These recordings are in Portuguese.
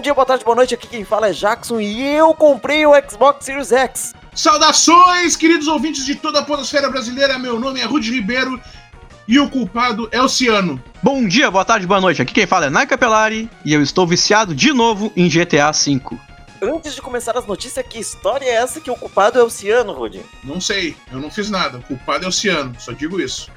Bom dia, boa tarde, boa noite. Aqui quem fala é Jackson e eu comprei o Xbox Series X. Saudações, queridos ouvintes de toda a podosfera brasileira. Meu nome é Rudy Ribeiro e o culpado é o Ciano. Bom dia, boa tarde, boa noite. Aqui quem fala é Nai Capelari e eu estou viciado de novo em GTA V. Antes de começar as notícias, que história é essa que o culpado é o Ciano, Rudy? Não sei, eu não fiz nada. O culpado é o Ciano, só digo isso.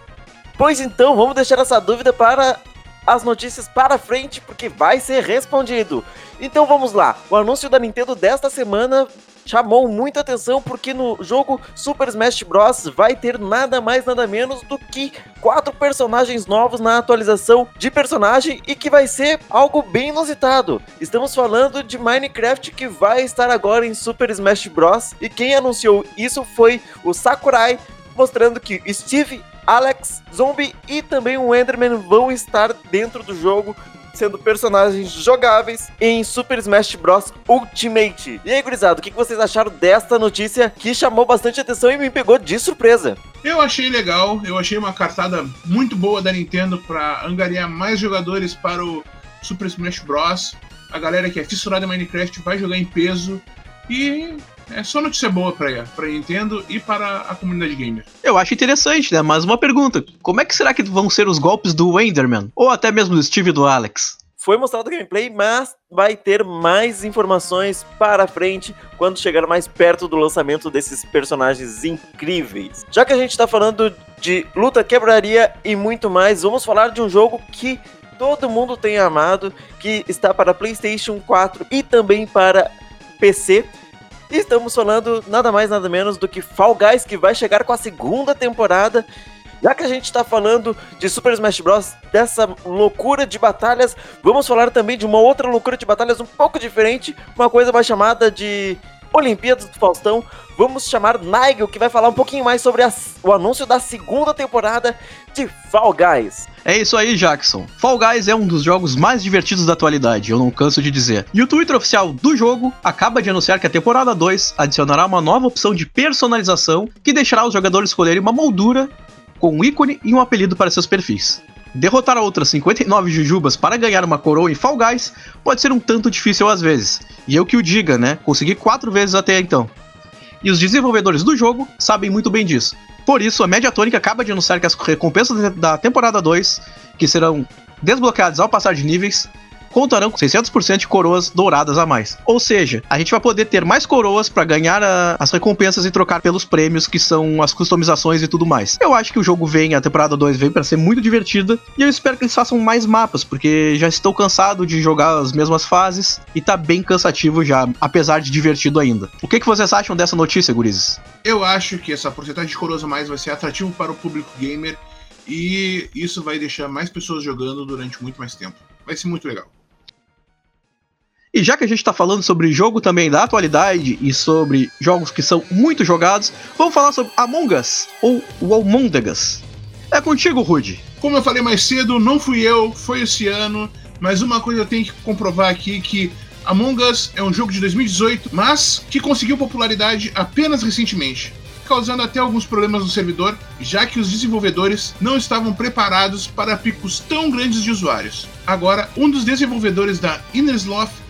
Pois então, vamos deixar essa dúvida para as notícias para frente, porque vai ser respondido. Então vamos lá. O anúncio da Nintendo desta semana chamou muita atenção porque no jogo Super Smash Bros. vai ter nada mais nada menos do que quatro personagens novos na atualização de personagem e que vai ser algo bem inusitado. Estamos falando de Minecraft que vai estar agora em Super Smash Bros. e quem anunciou isso foi o Sakurai, mostrando que Steve Alex, Zombie e também o Enderman vão estar dentro do jogo sendo personagens jogáveis em Super Smash Bros. Ultimate. E aí, gurizada, o que vocês acharam desta notícia que chamou bastante atenção e me pegou de surpresa? Eu achei legal, eu achei uma cartada muito boa da Nintendo para angariar mais jogadores para o Super Smash Bros. A galera que é fissurada em Minecraft vai jogar em peso e é só notícia boa para para Nintendo e para a comunidade gamer. Eu acho interessante, né? Mas uma pergunta: como é que será que vão ser os golpes do Enderman? Ou até mesmo do Steve e do Alex? Foi mostrado o gameplay, mas vai ter mais informações para frente quando chegar mais perto do lançamento desses personagens incríveis. Já que a gente está falando de luta, quebraria e muito mais, vamos falar de um jogo que todo mundo tem amado, que está para PlayStation 4 e também para PC estamos falando nada mais nada menos do que Fall Guys, que vai chegar com a segunda temporada. Já que a gente está falando de Super Smash Bros, dessa loucura de batalhas, vamos falar também de uma outra loucura de batalhas um pouco diferente, uma coisa mais chamada de Olimpíadas do Faustão. Vamos chamar Nigel, que vai falar um pouquinho mais sobre o anúncio da segunda temporada de Fall Guys. É isso aí, Jackson. Fall Guys é um dos jogos mais divertidos da atualidade, eu não canso de dizer. E o Twitter oficial do jogo acaba de anunciar que a temporada 2 adicionará uma nova opção de personalização que deixará os jogadores escolherem uma moldura com um ícone e um apelido para seus perfis. Derrotar outras 59 jujubas para ganhar uma coroa em Fall Guys pode ser um tanto difícil às vezes. E eu que o diga, né? Consegui quatro vezes até então. E os desenvolvedores do jogo sabem muito bem disso. Por isso, a Mediatonic acaba de anunciar que as recompensas da temporada 2, que serão desbloqueadas ao passar de níveis, contarão com 600% de coroas douradas a mais. Ou seja, a gente vai poder ter mais coroas para ganhar a, as recompensas e trocar pelos prêmios, que são as customizações e tudo mais. Eu acho que o jogo vem, a temporada 2 vem para ser muito divertida e eu espero que eles façam mais mapas, porque já estou cansado de jogar as mesmas fases e tá bem cansativo já, apesar de divertido ainda. O que, que vocês acham dessa notícia, gurizes? Eu acho que essa porcentagem de coroas a mais vai ser atrativo para o público gamer e isso vai deixar mais pessoas jogando durante muito mais tempo. Vai ser muito legal. E já que a gente está falando sobre jogo também da atualidade e sobre jogos que são muito jogados, vamos falar sobre Among Us, ou o Among Us. É contigo, Rude. Como eu falei mais cedo, não fui eu, foi esse ano, mas uma coisa eu tenho que comprovar aqui que Among Us é um jogo de 2018, mas que conseguiu popularidade apenas recentemente, causando até alguns problemas no servidor, já que os desenvolvedores não estavam preparados para picos tão grandes de usuários. Agora, um dos desenvolvedores da Innersloth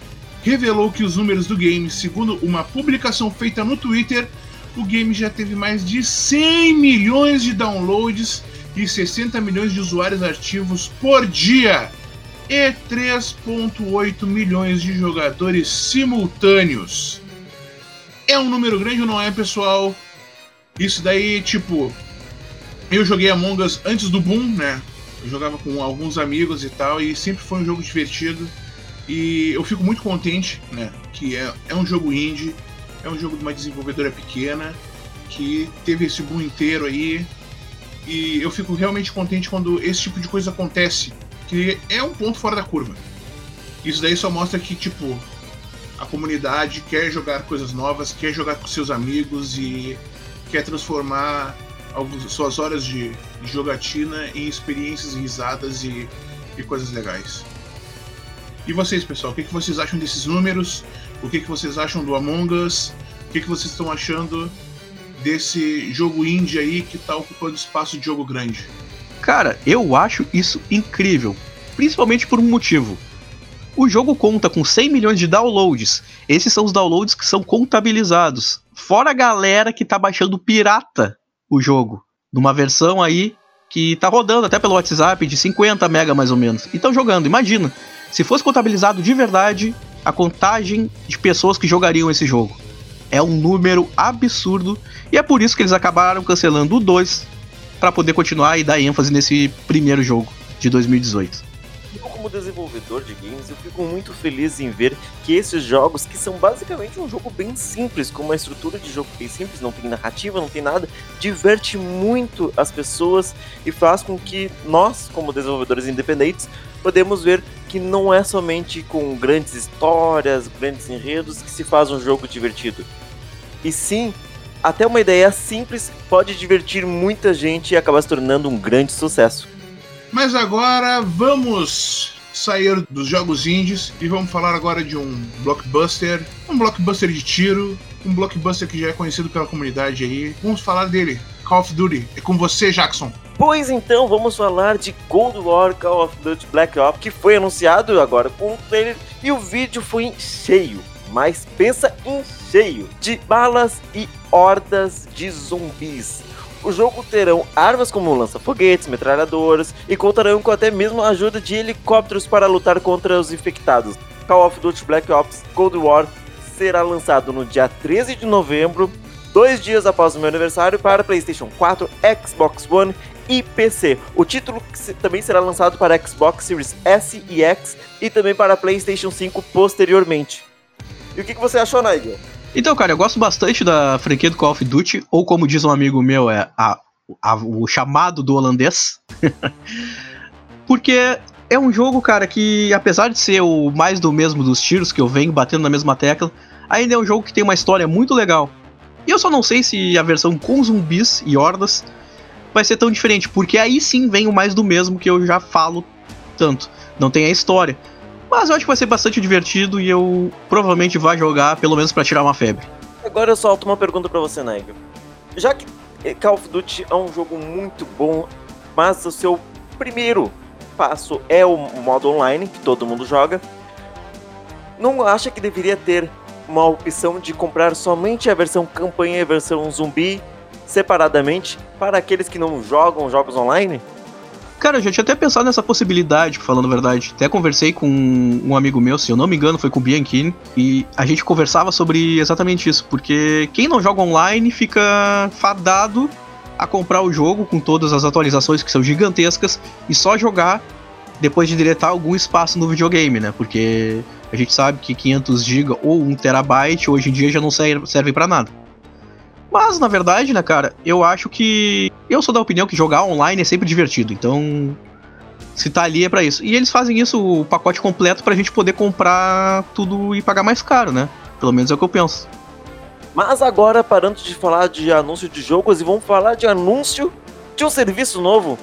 revelou que os números do game, segundo uma publicação feita no Twitter, o game já teve mais de 100 milhões de downloads e 60 milhões de usuários ativos por dia e 3.8 milhões de jogadores simultâneos. É um número grande ou não é, pessoal? Isso daí, tipo, eu joguei Among Us antes do boom, né? Eu jogava com alguns amigos e tal, e sempre foi um jogo divertido. E eu fico muito contente, né? Que é, é um jogo indie, é um jogo de uma desenvolvedora pequena, que teve esse boom inteiro aí. E eu fico realmente contente quando esse tipo de coisa acontece, que é um ponto fora da curva. Isso daí só mostra que, tipo, a comunidade quer jogar coisas novas, quer jogar com seus amigos e quer transformar algumas, suas horas de, de jogatina em experiências risadas e, e coisas legais. E vocês, pessoal, o que, que vocês acham desses números? O que, que vocês acham do Among Us? O que, que vocês estão achando desse jogo indie aí que está ocupando espaço de jogo grande? Cara, eu acho isso incrível. Principalmente por um motivo. O jogo conta com 100 milhões de downloads. Esses são os downloads que são contabilizados. Fora a galera que tá baixando pirata o jogo. Numa versão aí que tá rodando até pelo WhatsApp de 50 mega mais ou menos. E estão jogando. Imagina, se fosse contabilizado de verdade a contagem de pessoas que jogariam esse jogo. É um número absurdo e é por isso que eles acabaram cancelando o 2 para poder continuar e dar ênfase nesse primeiro jogo de 2018 como desenvolvedor de games, eu fico muito feliz em ver que esses jogos, que são basicamente um jogo bem simples, com uma estrutura de jogo bem simples, não tem narrativa, não tem nada, diverte muito as pessoas e faz com que nós, como desenvolvedores independentes, podemos ver que não é somente com grandes histórias, grandes enredos que se faz um jogo divertido. E sim, até uma ideia simples pode divertir muita gente e acabar se tornando um grande sucesso. Mas agora vamos sair dos jogos indies e vamos falar agora de um blockbuster, um blockbuster de tiro, um blockbuster que já é conhecido pela comunidade aí. Vamos falar dele, Call of Duty. É com você, Jackson. Pois então, vamos falar de Cold War Call of Duty Black Ops, que foi anunciado agora com o trailer e o vídeo foi cheio, mas pensa em cheio de balas e hordas de zumbis o jogo terão armas como lança-foguetes, metralhadoras e contarão com até mesmo a ajuda de helicópteros para lutar contra os infectados. Call of Duty Black Ops Cold War será lançado no dia 13 de novembro, dois dias após o meu aniversário, para PlayStation 4, Xbox One e PC. O título também será lançado para Xbox Series S e X e também para PlayStation 5 posteriormente. E o que, você achou, Nigel? Então, cara, eu gosto bastante da franquia do Call of Duty, ou como diz um amigo meu, é a, a, o chamado do holandês. Porque é um jogo, cara, que apesar de ser o mais do mesmo dos tiros que eu venho batendo na mesma tecla, ainda é um jogo que tem uma história muito legal. E eu só não sei se a versão com zumbis e hordas vai ser tão diferente, porque aí sim vem o mais do mesmo que eu já falo tanto. Não tem a história. Mas eu acho que vai ser bastante divertido e eu provavelmente vá jogar, pelo menos para tirar uma febre. Agora eu solto uma pergunta para você, Nigel. Já que Call of Duty é um jogo muito bom, mas o seu primeiro passo é o modo online, que todo mundo joga, não acha que deveria ter uma opção de comprar somente a versão campanha e a versão zumbi separadamente para aqueles que não jogam jogos online? Cara, eu já tinha até pensado nessa possibilidade, falando a verdade. Até conversei com um amigo meu, se eu não me engano, foi com o Bianchini, e a gente conversava sobre exatamente isso, porque quem não joga online fica fadado a comprar o jogo com todas as atualizações que são gigantescas e só jogar depois de deletar algum espaço no videogame, né? Porque a gente sabe que 500 GB ou 1 terabyte hoje em dia já não serve para nada. Mas, na verdade, né, cara, eu acho que. Eu sou da opinião que jogar online é sempre divertido. Então, se tá ali é pra isso. E eles fazem isso, o pacote completo, pra gente poder comprar tudo e pagar mais caro, né? Pelo menos é o que eu penso. Mas agora, parando de falar de anúncio de jogos e vamos falar de anúncio de um serviço novo.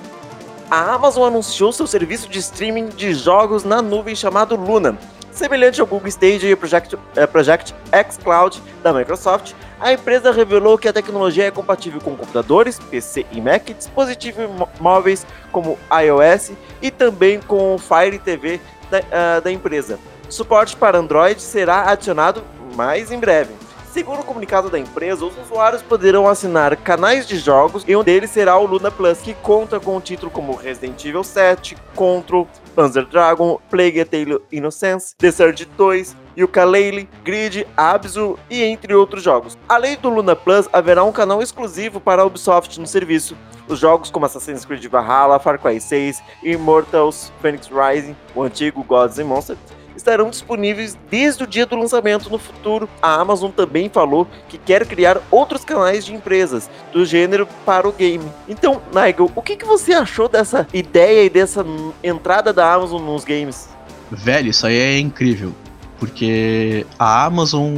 A Amazon anunciou seu serviço de streaming de jogos na nuvem chamado Luna. Semelhante ao Google Stage e Project, eh, Project X Cloud da Microsoft, a empresa revelou que a tecnologia é compatível com computadores, PC e Mac, dispositivos móveis como iOS e também com o Fire TV da, uh, da empresa. Suporte para Android será adicionado mais em breve. Segundo o comunicado da empresa, os usuários poderão assinar canais de jogos e um deles será o Luna Plus, que conta com títulos como Resident Evil 7, Control, Panzer Dragon, Plague Tale Innocence, The Surge 2, Yooka-Laylee, Grid, Abzu e entre outros jogos. Além do Luna Plus, haverá um canal exclusivo para a Ubisoft no serviço. Os jogos como Assassin's Creed Valhalla, Far Cry 6, Immortals, Phoenix Rising, o antigo Gods and Monsters, estarão disponíveis desde o dia do lançamento no futuro. A Amazon também falou que quer criar outros canais de empresas do gênero para o game. Então, Nigel, o que, que você achou dessa ideia e dessa entrada da Amazon nos games? Velho, isso aí é incrível. Porque a Amazon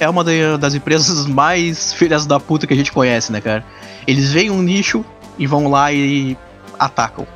é uma das empresas mais filhas da puta que a gente conhece, né, cara? Eles veem um nicho e vão lá e atacam.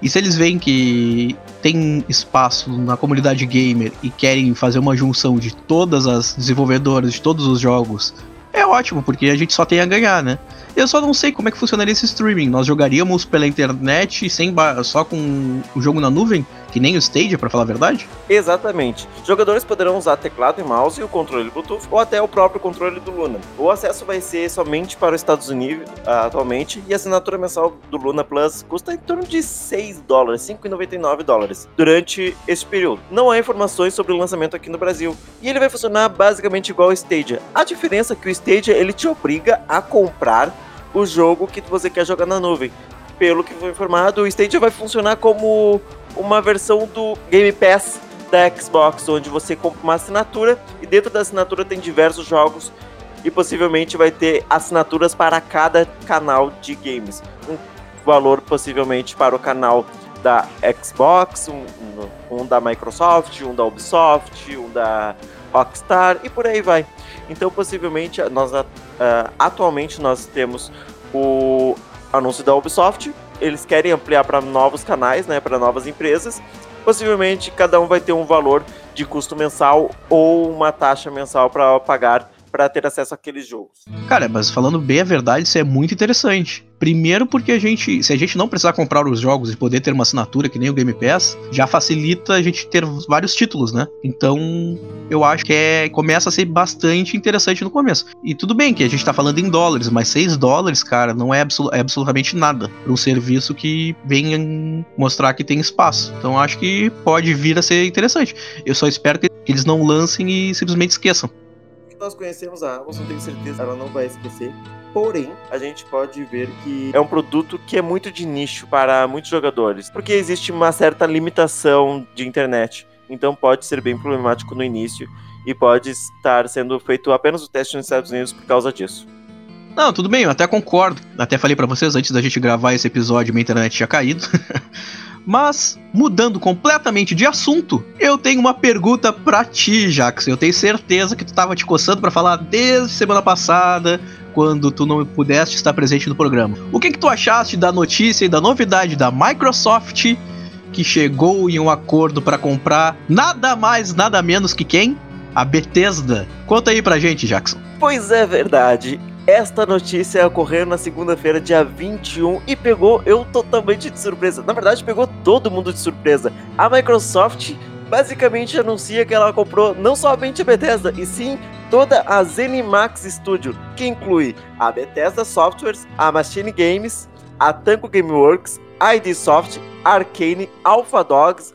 E se eles veem que tem espaço na comunidade gamer e querem fazer uma junção de todas as desenvolvedoras de todos os jogos, é ótimo, porque a gente só tem a ganhar, né? Eu só não sei como é que funcionaria esse streaming. Nós jogaríamos pela internet sem só com o jogo na nuvem? Que nem o Stadia, para falar a verdade? Exatamente. Jogadores poderão usar teclado e mouse e o controle Bluetooth ou até o próprio controle do Luna. O acesso vai ser somente para os Estados Unidos uh, atualmente e a assinatura mensal do Luna Plus custa em torno de 6 dólares, 5,99 dólares durante esse período. Não há informações sobre o lançamento aqui no Brasil e ele vai funcionar basicamente igual ao Stadia. A diferença é que o Stadia ele te obriga a comprar o jogo que você quer jogar na nuvem. Pelo que foi informado, o Stadia vai funcionar como uma versão do Game Pass da Xbox, onde você compra uma assinatura e dentro da assinatura tem diversos jogos e possivelmente vai ter assinaturas para cada canal de games. Um valor possivelmente para o canal da Xbox, um, um, da Microsoft, um da Ubisoft, um da Rockstar e por aí vai. Então possivelmente nós uh, atualmente nós temos o anúncio da Ubisoft, eles querem ampliar para novos canais, né, para novas empresas. Possivelmente cada um vai ter um valor de custo mensal ou uma taxa mensal para pagar para ter acesso àqueles jogos. Cara, mas falando bem a verdade, isso é muito interessante. Primeiro porque a gente, se a gente não precisar comprar os jogos e poder ter uma assinatura que nem o Game Pass, já facilita a gente ter vários títulos, né? Então, eu acho que é, começa a ser bastante interessante no começo. E tudo bem que a gente tá falando em dólares, mas 6 dólares, cara, não é, absol é absolutamente nada para um serviço que venha mostrar que tem espaço. Então, acho que pode vir a ser interessante. Eu só espero que eles não lancem e simplesmente esqueçam nós conhecemos a Amazon, tenho certeza ela não vai esquecer. Porém, a gente pode ver que é um produto que é muito de nicho para muitos jogadores, porque existe uma certa limitação de internet. Então pode ser bem problemático no início e pode estar sendo feito apenas o teste nos Estados Unidos por causa disso. Não, tudo bem, eu até concordo. Até falei para vocês antes da gente gravar esse episódio, minha internet tinha caído. Mas, mudando completamente de assunto, eu tenho uma pergunta pra ti, Jax. Eu tenho certeza que tu tava te coçando para falar desde semana passada, quando tu não pudeste estar presente no programa. O que que tu achaste da notícia e da novidade da Microsoft que chegou em um acordo para comprar nada mais, nada menos que quem? A Bethesda. Conta aí pra gente, Jackson. Pois é verdade. Esta notícia ocorreu na segunda-feira, dia 21, e pegou eu totalmente de surpresa. Na verdade, pegou todo mundo de surpresa. A Microsoft basicamente anuncia que ela comprou não somente a Bethesda, e sim toda a ZeniMax Studio, que inclui a Bethesda Softwares, a Machine Games, a Tango Gameworks, a ID Soft, Arcane, Alpha Dogs,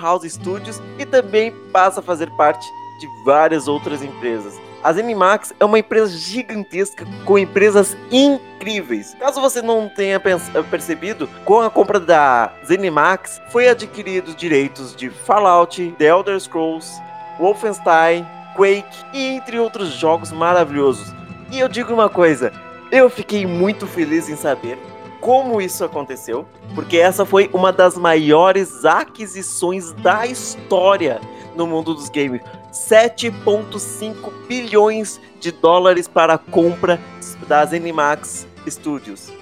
House Studios e também passa a fazer parte de várias outras empresas. A ZeniMax é uma empresa gigantesca com empresas incríveis. Caso você não tenha percebido, com a compra da ZeniMax foi adquirido direitos de Fallout, The Elder Scrolls, Wolfenstein, Quake e entre outros jogos maravilhosos. E eu digo uma coisa, eu fiquei muito feliz em saber como isso aconteceu, porque essa foi uma das maiores aquisições da história no mundo dos games. 7,5 bilhões de dólares para a compra das Animax Studios.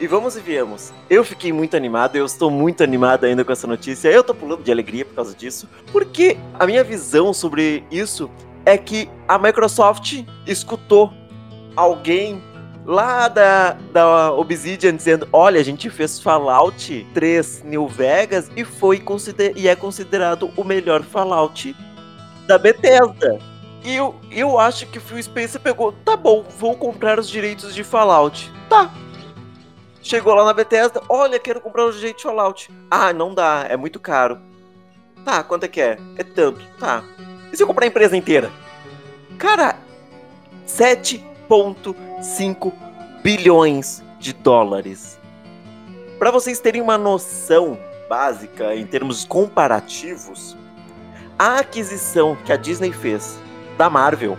E vamos e viemos. Eu fiquei muito animado, eu estou muito animado ainda com essa notícia. Eu tô pulando de alegria por causa disso, porque a minha visão sobre isso é que a Microsoft escutou alguém lá da, da Obsidian dizendo: olha, a gente fez Fallout 3 New Vegas e foi consider e é considerado o melhor Fallout da Bethesda. E eu, eu acho que o Phil Spencer pegou, tá bom, vou comprar os direitos de Fallout. Tá. Chegou lá na Bethesda, olha, quero comprar os direitos de Fallout. Ah, não dá, é muito caro. Tá, quanto é que é? É tanto, tá. E se eu comprar a empresa inteira? Cara, 7,5 bilhões de dólares. Para vocês terem uma noção básica em termos comparativos, a aquisição que a Disney fez da Marvel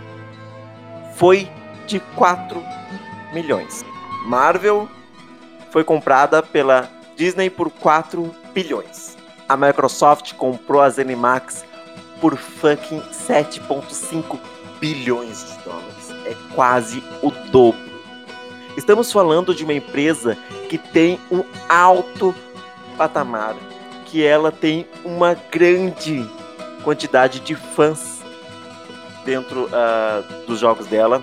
foi de 4 milhões. Marvel foi comprada pela Disney por 4 bilhões. A Microsoft comprou a ZeniMax por fucking 7.5 bilhões de dólares. É quase o dobro. Estamos falando de uma empresa que tem um alto patamar, que ela tem uma grande quantidade de fãs dentro uh, dos jogos dela.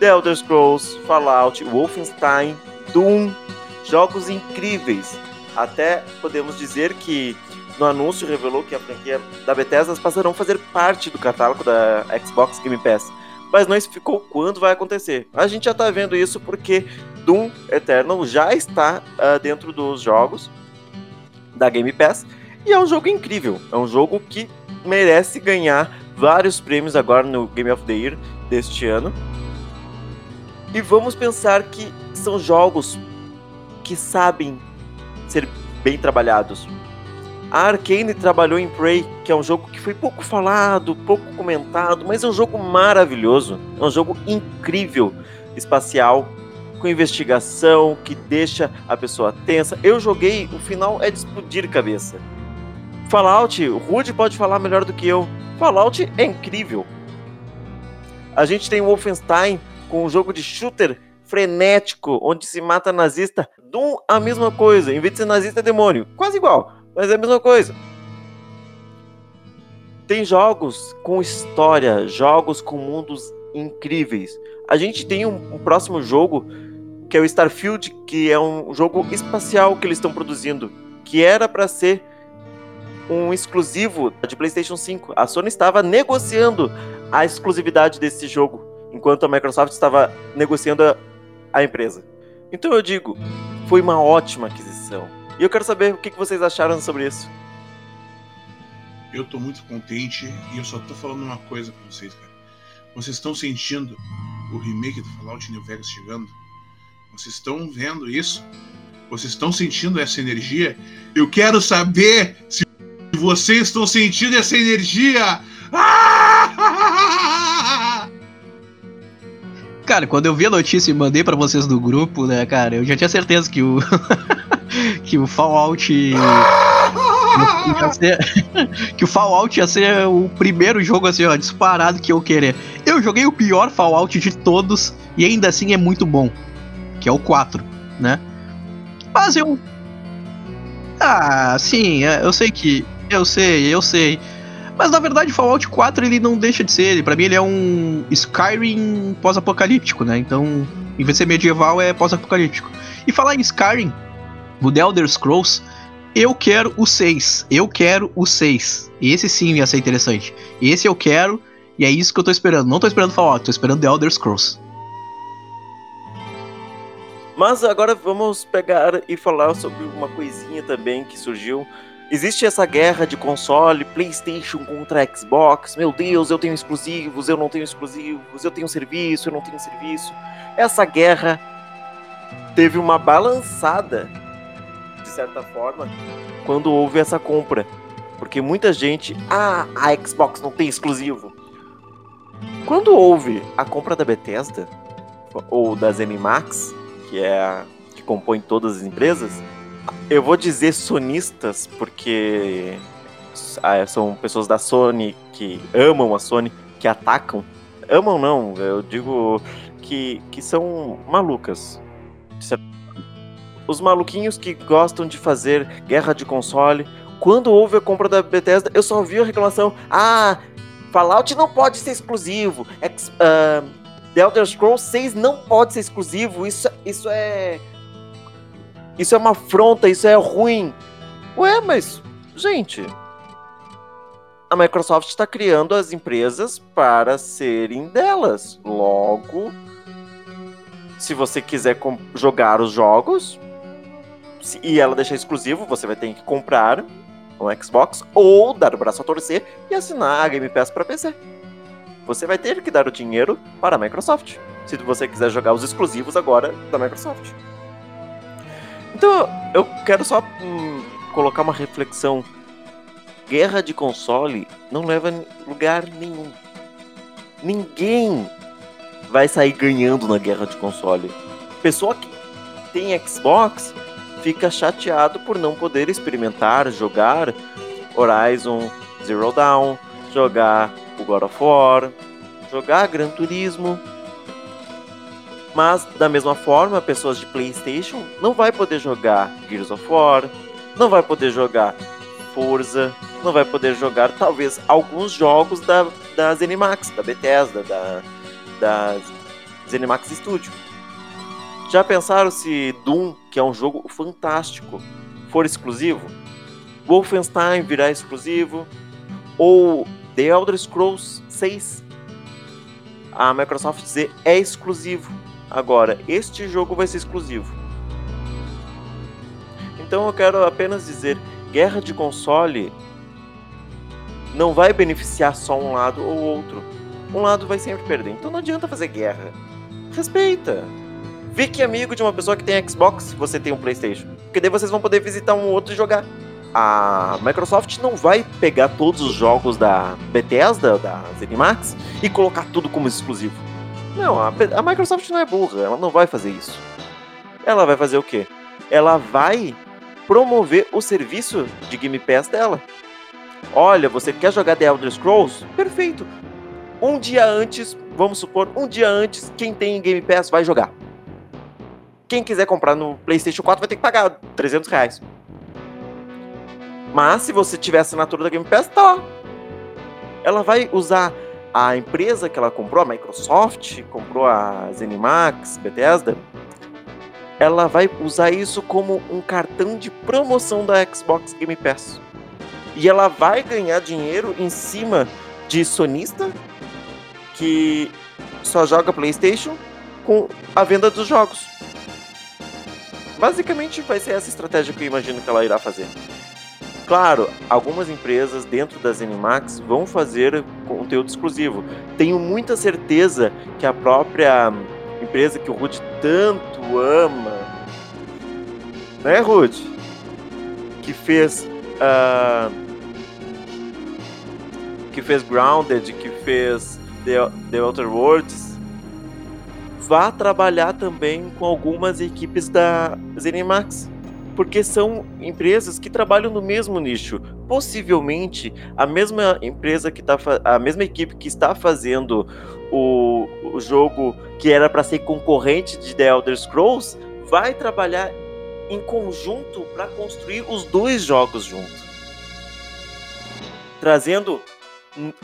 The Elder Scrolls, Fallout, Wolfenstein, Doom, jogos incríveis. Até podemos dizer que no anúncio revelou que a franquia da Bethesda passarão a fazer parte do catálogo da Xbox Game Pass. Mas não explicou quando vai acontecer. A gente já tá vendo isso porque Doom Eternal já está uh, dentro dos jogos da Game Pass e é um jogo incrível. É um jogo que merece ganhar vários prêmios agora no Game of the Year deste ano. E vamos pensar que são jogos que sabem ser bem trabalhados. A Arkane trabalhou em Prey, que é um jogo que foi pouco falado, pouco comentado, mas é um jogo maravilhoso. É um jogo incrível, espacial, com investigação, que deixa a pessoa tensa. Eu joguei, o final é de explodir cabeça. Fallout, o Rude pode falar melhor do que eu. Fallout é incrível. A gente tem o Wolfenstein com um jogo de shooter frenético, onde se mata nazista. Doom, a mesma coisa. Em vez de ser nazista, é demônio. Quase igual, mas é a mesma coisa. Tem jogos com história, jogos com mundos incríveis. A gente tem um, um próximo jogo que é o Starfield, que é um jogo espacial que eles estão produzindo, que era para ser um exclusivo de PlayStation 5. A Sony estava negociando a exclusividade desse jogo, enquanto a Microsoft estava negociando a, a empresa. Então eu digo, foi uma ótima aquisição. E eu quero saber o que vocês acharam sobre isso. Eu tô muito contente e eu só tô falando uma coisa pra vocês, cara. Vocês estão sentindo o remake do Fallout New Vegas chegando? Vocês estão vendo isso? Vocês estão sentindo essa energia? Eu quero saber se vocês estão sentindo essa energia. Cara, quando eu vi a notícia e mandei para vocês do grupo, né, cara, eu já tinha certeza que o que o Fallout ser, que o Fallout ia ser o primeiro jogo assim, ó, disparado que eu querer. Eu joguei o pior Fallout de todos e ainda assim é muito bom que é o 4, né? Mas eu. Ah, sim, é, eu sei que. Eu sei, eu sei. Mas na verdade, Fallout 4 ele não deixa de ser. Para mim, ele é um Skyrim pós-apocalíptico, né? Então, em vez de ser medieval, é pós-apocalíptico. E falar em Skyrim, o The Elder Scrolls, eu quero o 6. Eu quero o 6. Esse sim ia ser interessante. Esse eu quero, e é isso que eu tô esperando. Não tô esperando Fallout, tô esperando The Elder Scrolls. Mas agora vamos pegar e falar sobre uma coisinha também que surgiu. Existe essa guerra de console, PlayStation contra Xbox. Meu Deus, eu tenho exclusivos, eu não tenho exclusivos, eu tenho serviço, eu não tenho serviço. Essa guerra teve uma balançada, de certa forma, quando houve essa compra. Porque muita gente, ah, a Xbox não tem exclusivo. Quando houve a compra da Bethesda, ou da ZeniMax, que é a, que compõe todas as empresas, eu vou dizer sonistas porque ah, são pessoas da Sony que amam a Sony, que atacam. Amam não, eu digo que, que são malucas. Os maluquinhos que gostam de fazer guerra de console. Quando houve a compra da Bethesda, eu só vi a reclamação: ah, Fallout não pode ser exclusivo. Ex, uh, The Elder Scrolls 6 não pode ser exclusivo. Isso, isso é. Isso é uma afronta, isso é ruim. Ué, mas. Gente. A Microsoft está criando as empresas para serem delas. Logo, se você quiser jogar os jogos se, e ela deixar exclusivo, você vai ter que comprar um Xbox ou dar o braço a torcer e assinar a Game Pass para PC você vai ter que dar o dinheiro para a Microsoft, se você quiser jogar os exclusivos agora da Microsoft. Então, eu quero só hum, colocar uma reflexão. Guerra de console não leva a lugar nenhum. Ninguém vai sair ganhando na guerra de console. Pessoa que tem Xbox fica chateado por não poder experimentar, jogar Horizon Zero Dawn, jogar o God of War, jogar Gran Turismo. Mas da mesma forma, pessoas de PlayStation não vai poder jogar Gears of War, não vai poder jogar Forza, não vai poder jogar talvez alguns jogos da, da Zenimax, da Bethesda, da, da Zenimax Studio. Já pensaram se Doom, que é um jogo fantástico, for exclusivo? Wolfenstein virar exclusivo, ou The Elder Scrolls 6, a Microsoft dizer é exclusivo. Agora, este jogo vai ser exclusivo. Então eu quero apenas dizer, guerra de console não vai beneficiar só um lado ou outro. Um lado vai sempre perder. Então não adianta fazer guerra. Respeita. Vê que amigo de uma pessoa que tem Xbox, você tem um PlayStation. Porque daí vocês vão poder visitar um outro e jogar. A Microsoft não vai pegar todos os jogos da Bethesda, da ZeniMax, e colocar tudo como exclusivo. Não, a, a Microsoft não é burra, ela não vai fazer isso. Ela vai fazer o quê? Ela vai promover o serviço de Game Pass dela. Olha, você quer jogar The Elder Scrolls? Perfeito. Um dia antes, vamos supor, um dia antes, quem tem Game Pass vai jogar. Quem quiser comprar no PlayStation 4 vai ter que pagar 300 reais. Mas se você tiver assinatura da Game Pass, tá lá. Ela vai usar a empresa que ela comprou, a Microsoft, comprou a ZeniMax, Bethesda, ela vai usar isso como um cartão de promoção da Xbox Game Pass. E ela vai ganhar dinheiro em cima de sonista que só joga PlayStation com a venda dos jogos. Basicamente vai ser essa estratégia que eu imagino que ela irá fazer. Claro, algumas empresas dentro das Animax vão fazer conteúdo exclusivo. Tenho muita certeza que a própria empresa que o Rude tanto ama, né, Rude? Que fez. Uh, que fez Grounded, que fez The, The Outer Worlds, vá trabalhar também com algumas equipes da ZeniMax porque são empresas que trabalham no mesmo nicho. Possivelmente a mesma empresa que está a mesma equipe que está fazendo o, o jogo que era para ser concorrente de The Elder Scrolls vai trabalhar em conjunto para construir os dois jogos juntos. Trazendo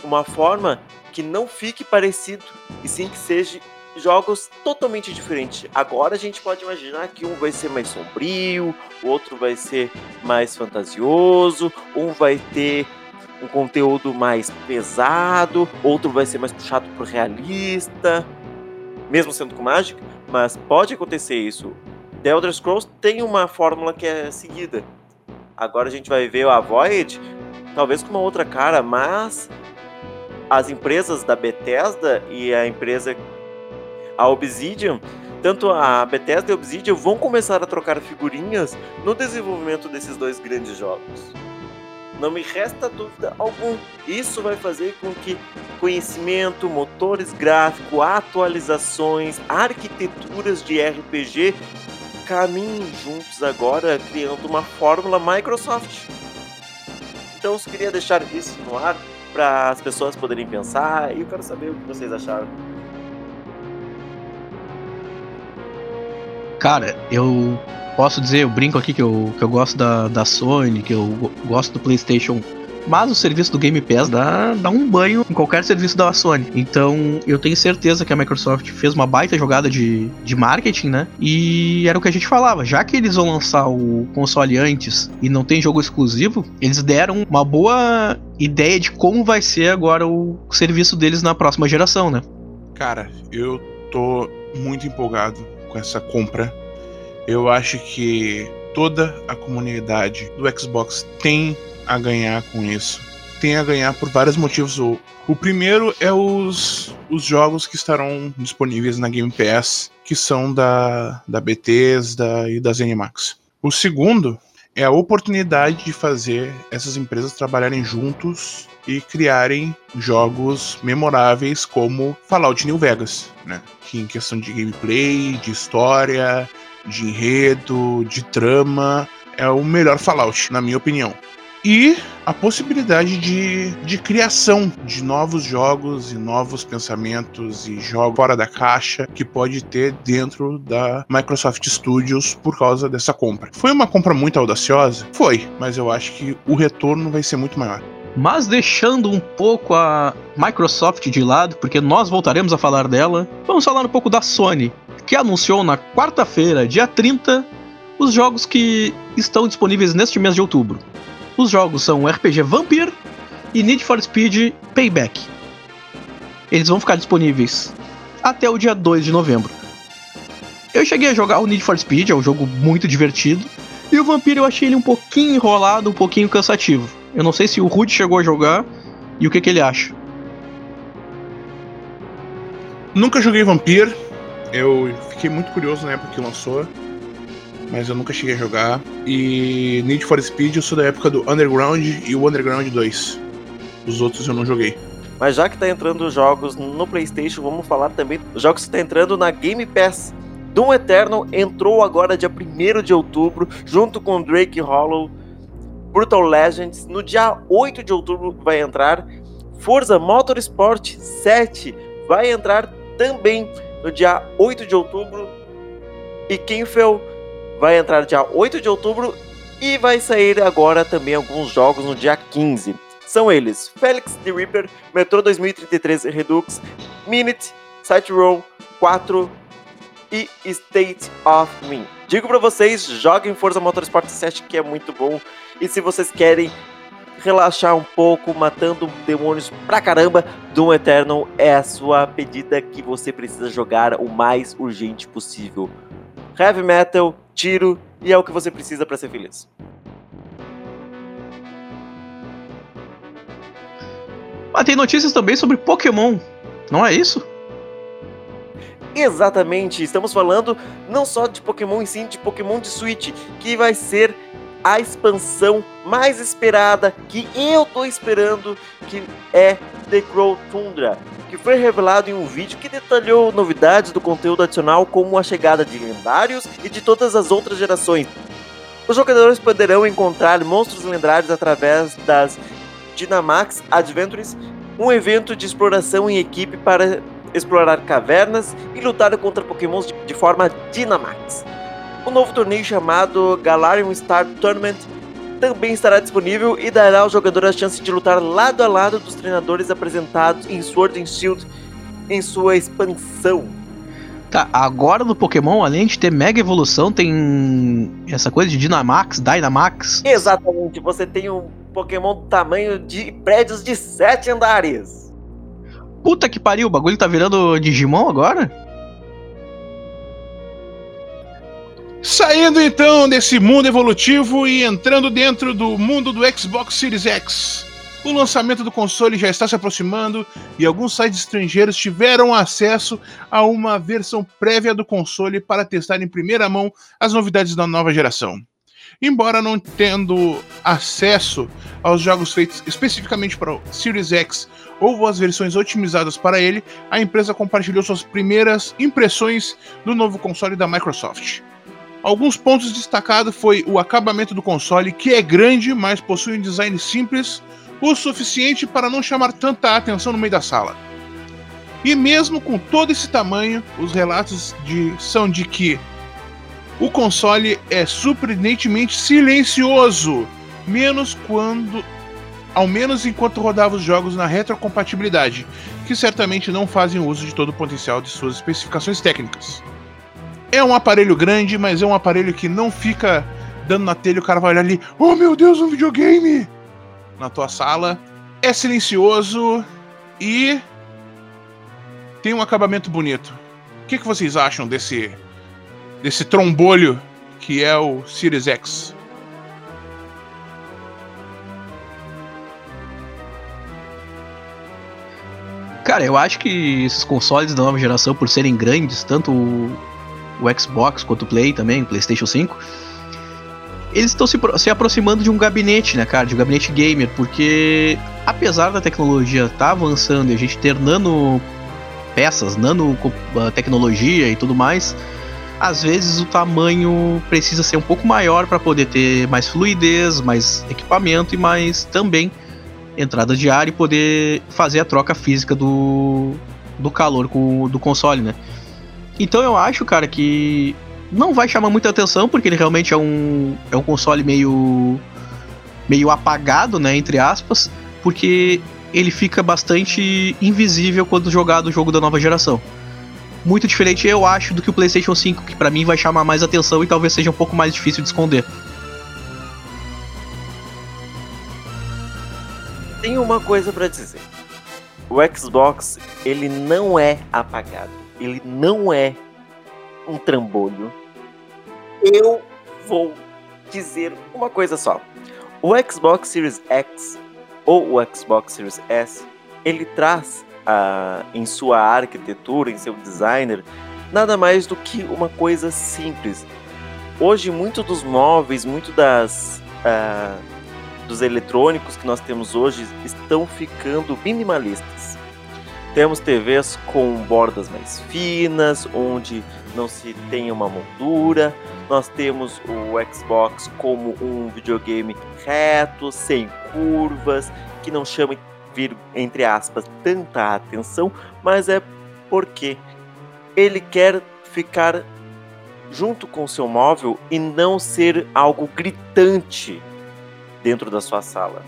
uma forma que não fique parecido e sim que seja jogos totalmente diferentes. Agora a gente pode imaginar que um vai ser mais sombrio, o outro vai ser mais fantasioso, um vai ter um conteúdo mais pesado, outro vai ser mais puxado pro realista, mesmo sendo com mágica, mas pode acontecer isso. The Elder Scrolls tem uma fórmula que é seguida. Agora a gente vai ver a Void, talvez com uma outra cara, mas as empresas da Bethesda e a empresa a Obsidian, tanto a Bethesda e a Obsidian vão começar a trocar figurinhas no desenvolvimento desses dois grandes jogos. Não me resta dúvida algum. Isso vai fazer com que conhecimento, motores gráficos, atualizações, arquiteturas de RPG caminhem juntos agora, criando uma fórmula Microsoft. Então, eu queria deixar isso no ar para as pessoas poderem pensar e eu quero saber o que vocês acharam. Cara, eu posso dizer, eu brinco aqui que eu, que eu gosto da, da Sony, que eu gosto do PlayStation mas o serviço do Game Pass dá, dá um banho em qualquer serviço da Sony. Então eu tenho certeza que a Microsoft fez uma baita jogada de, de marketing, né? E era o que a gente falava, já que eles vão lançar o console antes e não tem jogo exclusivo, eles deram uma boa ideia de como vai ser agora o serviço deles na próxima geração, né? Cara, eu tô muito empolgado com essa compra. Eu acho que toda a comunidade do Xbox tem a ganhar com isso. Tem a ganhar por vários motivos. O, o primeiro é os, os jogos que estarão disponíveis na Game Pass, que são da, da Bethesda e da ZeniMax. O segundo é a oportunidade de fazer essas empresas trabalharem juntos e criarem jogos memoráveis como Fallout New Vegas, né? Que em questão de gameplay, de história, de enredo, de trama, é o melhor Fallout, na minha opinião. E a possibilidade de, de criação de novos jogos e novos pensamentos e jogos fora da caixa que pode ter dentro da Microsoft Studios por causa dessa compra. Foi uma compra muito audaciosa? Foi, mas eu acho que o retorno vai ser muito maior. Mas deixando um pouco a Microsoft de lado, porque nós voltaremos a falar dela, vamos falar um pouco da Sony, que anunciou na quarta-feira, dia 30, os jogos que estão disponíveis neste mês de outubro. Os jogos são RPG Vampire e Need for Speed Payback. Eles vão ficar disponíveis até o dia 2 de novembro. Eu cheguei a jogar o Need for Speed, é um jogo muito divertido. E o Vampire eu achei ele um pouquinho enrolado, um pouquinho cansativo. Eu não sei se o Rude chegou a jogar e o que, que ele acha. Nunca joguei Vampire. Eu fiquei muito curioso na época que lançou. Mas eu nunca cheguei a jogar. E Need for Speed eu sou da época do Underground e o Underground 2. Os outros eu não joguei. Mas já que tá entrando jogos no PlayStation, vamos falar também dos jogos que está entrando na Game Pass. Doom Eternal entrou agora dia 1 de outubro, junto com Drake Hollow. Brutal Legends, no dia 8 de outubro vai entrar. Forza Motorsport 7 vai entrar também no dia 8 de outubro. E Kinfel vai entrar dia 8 de outubro e vai sair agora também alguns jogos no dia 15. São eles: Felix the Reaper, Metro 2033 Redux, Minute, Site Row 4 e State of Me. Digo para vocês, joguem Forza Motorsport 7 que é muito bom. E se vocês querem relaxar um pouco, matando demônios pra caramba, Doom Eternal é a sua pedida que você precisa jogar o mais urgente possível. Heavy metal, tiro e é o que você precisa para ser feliz. Mas tem notícias também sobre Pokémon, não é isso? Exatamente, estamos falando não só de Pokémon em si, de Pokémon de Switch, que vai ser a expansão mais esperada que eu tô esperando, que é The Crow Tundra, que foi revelado em um vídeo que detalhou novidades do conteúdo adicional, como a chegada de lendários e de todas as outras gerações. Os jogadores poderão encontrar monstros lendários através das Dynamax Adventures, um evento de exploração em equipe para explorar cavernas e lutar contra pokémons de forma Dynamax. O novo torneio chamado Galarian Star Tournament também estará disponível e dará ao jogador a chance de lutar lado a lado dos treinadores apresentados em Sword and Shield em sua expansão. Tá, agora no Pokémon, além de ter Mega Evolução, tem essa coisa de Dynamax, Dynamax. Exatamente, você tem um Pokémon do tamanho de prédios de sete andares. Puta que pariu, o bagulho tá virando Digimon agora? Saindo então desse mundo evolutivo e entrando dentro do mundo do Xbox Series X. O lançamento do console já está se aproximando e alguns sites estrangeiros tiveram acesso a uma versão prévia do console para testar em primeira mão as novidades da nova geração. Embora não tendo acesso aos jogos feitos especificamente para o Series X ou as versões otimizadas para ele, a empresa compartilhou suas primeiras impressões do novo console da Microsoft. Alguns pontos destacados foi o acabamento do console, que é grande, mas possui um design simples, o suficiente para não chamar tanta atenção no meio da sala. E mesmo com todo esse tamanho, os relatos de, são de que o console é surpreendentemente silencioso, menos quando ao menos enquanto rodava os jogos na retrocompatibilidade, que certamente não fazem uso de todo o potencial de suas especificações técnicas. É um aparelho grande, mas é um aparelho que não fica dando na telha o cara vai olhar ali, oh meu Deus, um videogame! Na tua sala. É silencioso e tem um acabamento bonito. O que, que vocês acham desse desse trombolho que é o Series X? Cara, eu acho que esses consoles da nova geração, por serem grandes, tanto o o Xbox quanto o Play também, o PlayStation 5, eles estão se, se aproximando de um gabinete, né, cara? De um gabinete gamer, porque apesar da tecnologia estar tá avançando e a gente ter nano peças, nano ah, tecnologia e tudo mais, às vezes o tamanho precisa ser um pouco maior para poder ter mais fluidez, mais equipamento e mais também entrada de ar e poder fazer a troca física do, do calor com, do console, né? Então eu acho, cara, que não vai chamar muita atenção, porque ele realmente é um, é um console meio. meio apagado, né? Entre aspas, porque ele fica bastante invisível quando jogado o jogo da nova geração. Muito diferente, eu acho, do que o PlayStation 5, que para mim vai chamar mais atenção e talvez seja um pouco mais difícil de esconder. tenho uma coisa para dizer. O Xbox, ele não é apagado. Ele não é um trambolho. Eu vou dizer uma coisa só. O Xbox Series X ou o Xbox Series S, ele traz uh, em sua arquitetura, em seu designer, nada mais do que uma coisa simples. Hoje, muito dos móveis, muito das uh, dos eletrônicos que nós temos hoje estão ficando minimalistas. Temos TVs com bordas mais finas, onde não se tem uma moldura. Nós temos o Xbox como um videogame reto, sem curvas, que não chama entre aspas tanta atenção, mas é porque ele quer ficar junto com o seu móvel e não ser algo gritante dentro da sua sala.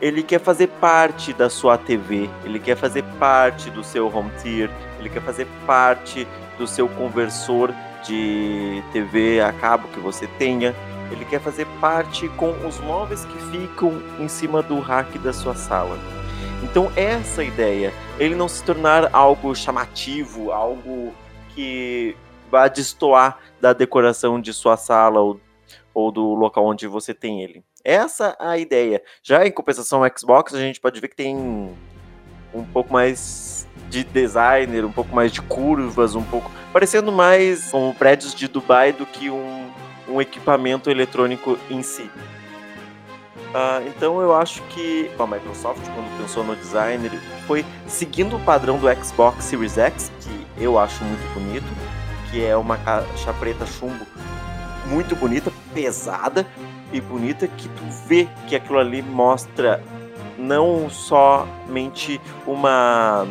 Ele quer fazer parte da sua TV, ele quer fazer parte do seu home theater, ele quer fazer parte do seu conversor de TV a cabo que você tenha. Ele quer fazer parte com os móveis que ficam em cima do rack da sua sala. Então essa ideia, ele não se tornar algo chamativo, algo que vá destoar da decoração de sua sala ou, ou do local onde você tem ele. Essa é a ideia. Já em compensação ao Xbox, a gente pode ver que tem um pouco mais de designer, um pouco mais de curvas, um pouco parecendo mais como prédios de Dubai do que um, um equipamento eletrônico em si. Uh, então eu acho que a Microsoft, quando pensou no designer, foi seguindo o padrão do Xbox Series X, que eu acho muito bonito, que é uma caixa preta chumbo muito bonita, pesada, e bonita que tu vê que aquilo ali mostra não somente uma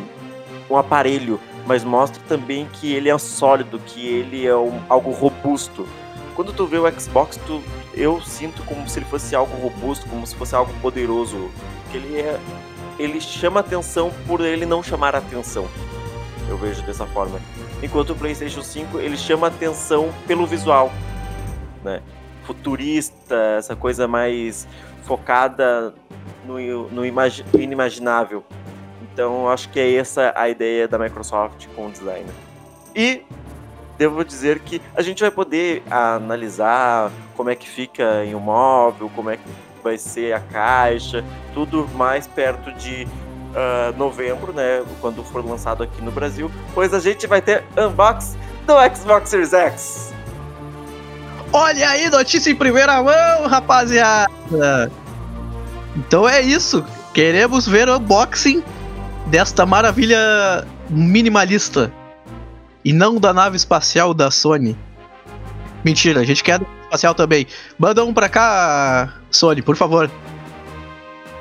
um aparelho, mas mostra também que ele é sólido, que ele é um, algo robusto. Quando tu vê o Xbox, tu, eu sinto como se ele fosse algo robusto, como se fosse algo poderoso, que ele é ele chama atenção por ele não chamar atenção. Eu vejo dessa forma. Enquanto o PlayStation 5 ele chama atenção pelo visual, né? Futurista, essa coisa mais focada no, no, imagi no inimaginável. Então acho que é essa a ideia da Microsoft com o design. E devo dizer que a gente vai poder analisar como é que fica em um móvel, como é que vai ser a caixa, tudo mais perto de uh, novembro, né, quando for lançado aqui no Brasil, pois a gente vai ter unbox do Xbox Series X. Olha aí, notícia em primeira mão, rapaziada! Então é isso. Queremos ver o unboxing desta maravilha minimalista. E não da nave espacial da Sony. Mentira, a gente quer espacial também. Manda um pra cá, Sony, por favor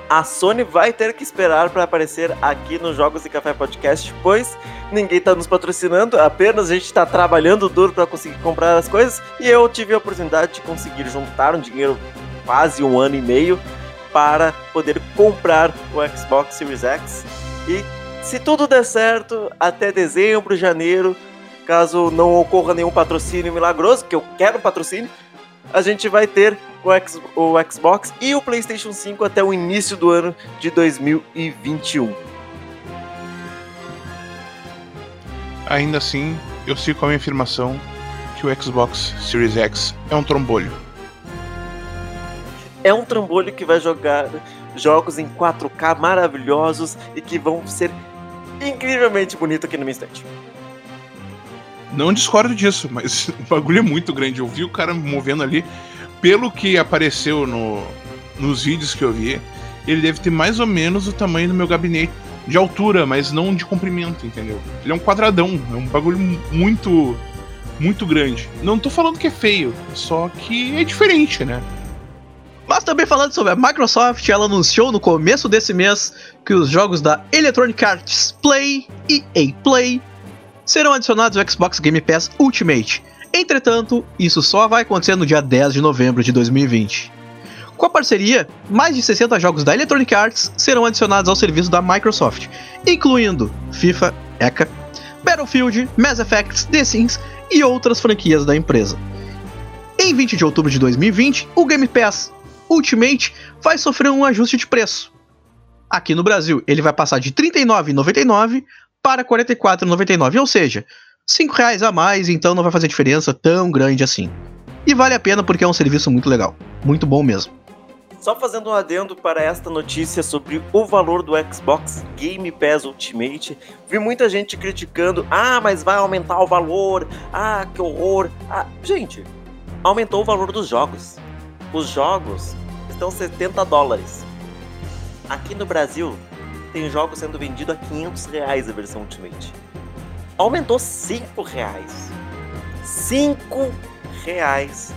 a Sony vai ter que esperar para aparecer aqui no Jogos e Café Podcast, pois ninguém está nos patrocinando, apenas a gente está trabalhando duro para conseguir comprar as coisas e eu tive a oportunidade de conseguir juntar um dinheiro quase um ano e meio para poder comprar o Xbox Series X. E se tudo der certo até dezembro, janeiro, caso não ocorra nenhum patrocínio milagroso, que eu quero um patrocínio, a gente vai ter o, X, o Xbox e o PlayStation 5 até o início do ano de 2021. Ainda assim, eu sigo com a minha afirmação que o Xbox Series X é um trombolho. É um trombolho que vai jogar jogos em 4K maravilhosos e que vão ser incrivelmente bonitos aqui no meu instante. Não discordo disso, mas o bagulho é muito grande. Eu vi o cara movendo ali pelo que apareceu no, nos vídeos que eu vi, ele deve ter mais ou menos o tamanho do meu gabinete de altura, mas não de comprimento, entendeu? Ele é um quadradão, é um bagulho muito muito grande. Não tô falando que é feio, só que é diferente, né? Mas também falando sobre a Microsoft, ela anunciou no começo desse mês que os jogos da Electronic Arts Play e EA Play serão adicionados ao Xbox Game Pass Ultimate Entretanto, isso só vai acontecer no dia 10 de novembro de 2020. Com a parceria, mais de 60 jogos da Electronic Arts serão adicionados ao serviço da Microsoft, incluindo FIFA, ECA, Battlefield, Mass Effect, The Sims e outras franquias da empresa. Em 20 de outubro de 2020, o Game Pass Ultimate vai sofrer um ajuste de preço. Aqui no Brasil, ele vai passar de R$ 39,99 para R$ 44,99, ou seja, R$ reais a mais, então não vai fazer diferença tão grande assim. E vale a pena porque é um serviço muito legal, muito bom mesmo. Só fazendo um adendo para esta notícia sobre o valor do Xbox Game Pass Ultimate, vi muita gente criticando: ah, mas vai aumentar o valor, ah, que horror. Ah, gente, aumentou o valor dos jogos. Os jogos estão 70 dólares. Aqui no Brasil, tem jogos sendo vendidos a 500 reais a versão Ultimate. Aumentou 5 reais. 5 reais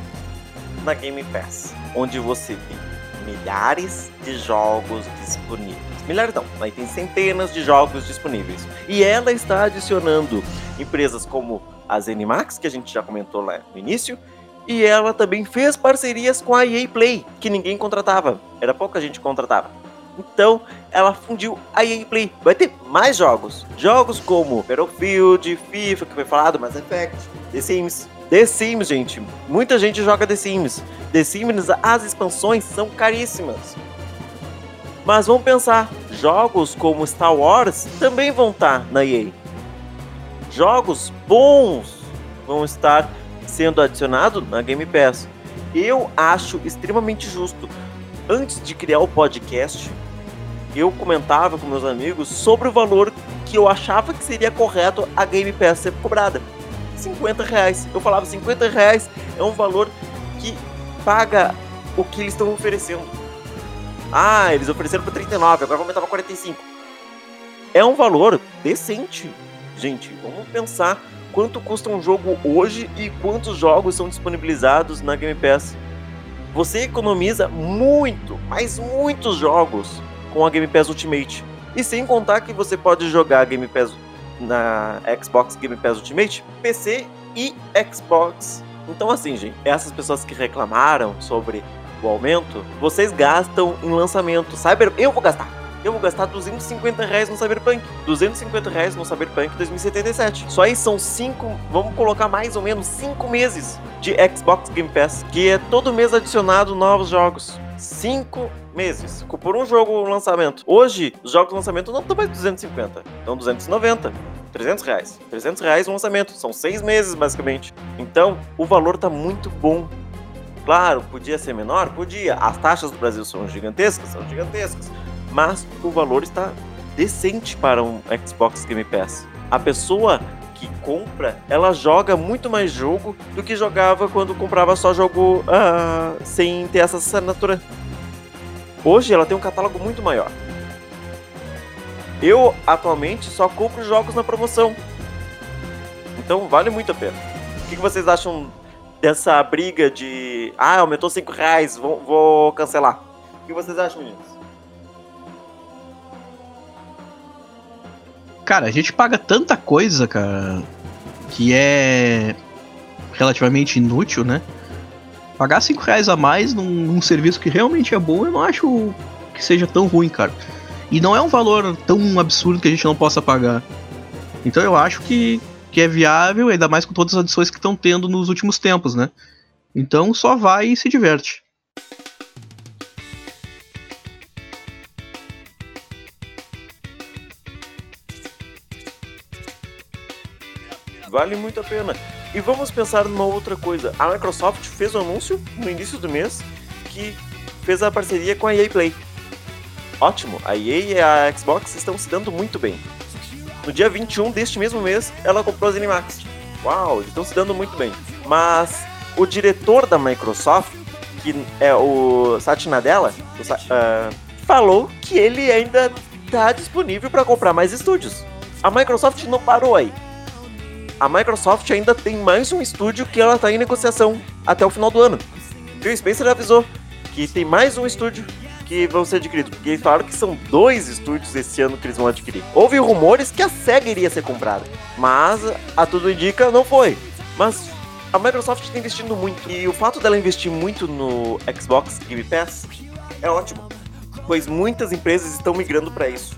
na Game Pass, onde você tem milhares de jogos disponíveis. Milhares não, mas tem centenas de jogos disponíveis. E ela está adicionando empresas como a Zenimax, que a gente já comentou lá no início, e ela também fez parcerias com a EA Play, que ninguém contratava. Era pouca gente contratava. Então, ela fundiu a EA Play. Vai ter mais jogos. Jogos como Battlefield, FIFA, que foi falado, Mass Effect, The Sims, The Sims, gente. Muita gente joga The Sims. The Sims, as expansões são caríssimas. Mas vamos pensar, jogos como Star Wars também vão estar na EA. Jogos bons vão estar sendo adicionados na Game Pass. Eu acho extremamente justo. Antes de criar o podcast, eu comentava com meus amigos sobre o valor que eu achava que seria correto a Game Pass ser cobrada. 50 reais. Eu falava 50 reais é um valor que paga o que eles estão oferecendo. Ah, eles ofereceram por 39, agora vão aumentar para 45. É um valor decente. Gente, vamos pensar quanto custa um jogo hoje e quantos jogos são disponibilizados na Game Pass. Você economiza muito, mas muitos jogos com a Game Pass Ultimate. E sem contar que você pode jogar Game Pass na Xbox Game Pass Ultimate, PC e Xbox. Então, assim, gente, essas pessoas que reclamaram sobre o aumento, vocês gastam em lançamento. Cyber, eu vou gastar. Eu vou gastar 250 reais no Cyberpunk. 250 reais no Cyberpunk 2077. Só aí são 5, vamos colocar mais ou menos 5 meses de Xbox Game Pass, que é todo mês adicionado novos jogos. 5 meses por um jogo lançamento. Hoje, os jogos de lançamento não estão mais 250, estão 290. 300 reais. 300 reais um lançamento. São seis meses, basicamente. Então, o valor tá muito bom. Claro, podia ser menor? Podia. As taxas do Brasil são gigantescas? São gigantescas. Mas o valor está decente para um Xbox Game Pass. A pessoa que compra, ela joga muito mais jogo do que jogava quando comprava só jogo uh, sem ter essa assinatura. Hoje ela tem um catálogo muito maior. Eu atualmente só compro jogos na promoção. Então vale muito a pena. O que vocês acham dessa briga de ah, aumentou 5 reais, vou, vou cancelar? O que vocês acham disso? Cara, a gente paga tanta coisa, cara, que é relativamente inútil, né? Pagar 5 reais a mais num, num, serviço que realmente é bom, eu não acho que seja tão ruim, cara. E não é um valor tão absurdo que a gente não possa pagar. Então eu acho que, que é viável, ainda mais com todas as adições que estão tendo nos últimos tempos, né? Então só vai e se diverte. Vale muito a pena. E vamos pensar numa outra coisa. A Microsoft fez um anúncio no início do mês que fez a parceria com a EA Play. Ótimo, a EA e a Xbox estão se dando muito bem. No dia 21 deste mesmo mês, ela comprou a ZeniMax. Uau, eles estão se dando muito bem. Mas o diretor da Microsoft, que é o Satya Nadella, uh, falou que ele ainda está disponível para comprar mais estúdios. A Microsoft não parou aí a Microsoft ainda tem mais um estúdio que ela está em negociação até o final do ano. Phil Spencer avisou que tem mais um estúdio que vão ser adquiridos, porque eles falaram que são dois estúdios esse ano que eles vão adquirir. Houve rumores que a SEGA iria ser comprada, mas a tudo indica não foi. Mas a Microsoft está investindo muito e o fato dela investir muito no Xbox Game Pass é ótimo, pois muitas empresas estão migrando para isso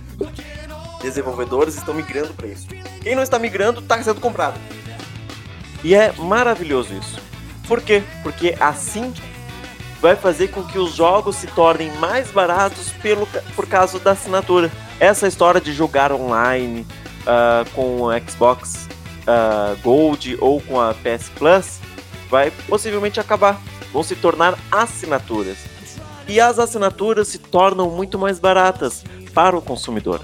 desenvolvedores estão migrando para isso. Quem não está migrando está sendo comprado. E é maravilhoso isso. Por quê? Porque assim vai fazer com que os jogos se tornem mais baratos pelo, por causa da assinatura. Essa história de jogar online uh, com o Xbox uh, Gold ou com a PS Plus vai possivelmente acabar. Vão se tornar assinaturas. E as assinaturas se tornam muito mais baratas para o consumidor.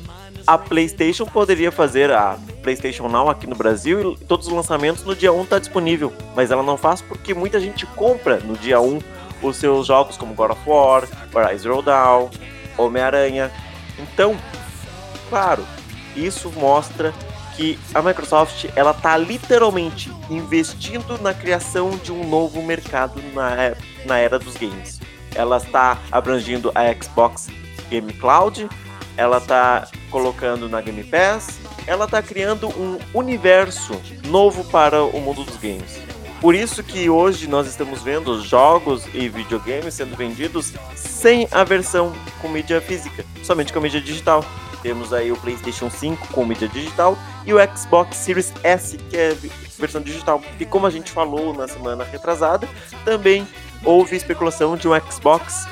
A PlayStation poderia fazer a PlayStation Now aqui no Brasil e todos os lançamentos no dia 1 está disponível, mas ela não faz porque muita gente compra no dia 1 os seus jogos como God of War, Horizon Zero Dawn, Homem-Aranha. Então, claro, isso mostra que a Microsoft ela tá literalmente investindo na criação de um novo mercado na, na era dos games. Ela está abrangindo a Xbox Game Cloud, ela está colocando na Game Pass, ela está criando um universo novo para o mundo dos games. Por isso que hoje nós estamos vendo jogos e videogames sendo vendidos sem a versão com mídia física, somente com mídia digital. Temos aí o PlayStation 5 com mídia digital e o Xbox Series S, que é versão digital. E como a gente falou na semana retrasada, também houve especulação de um Xbox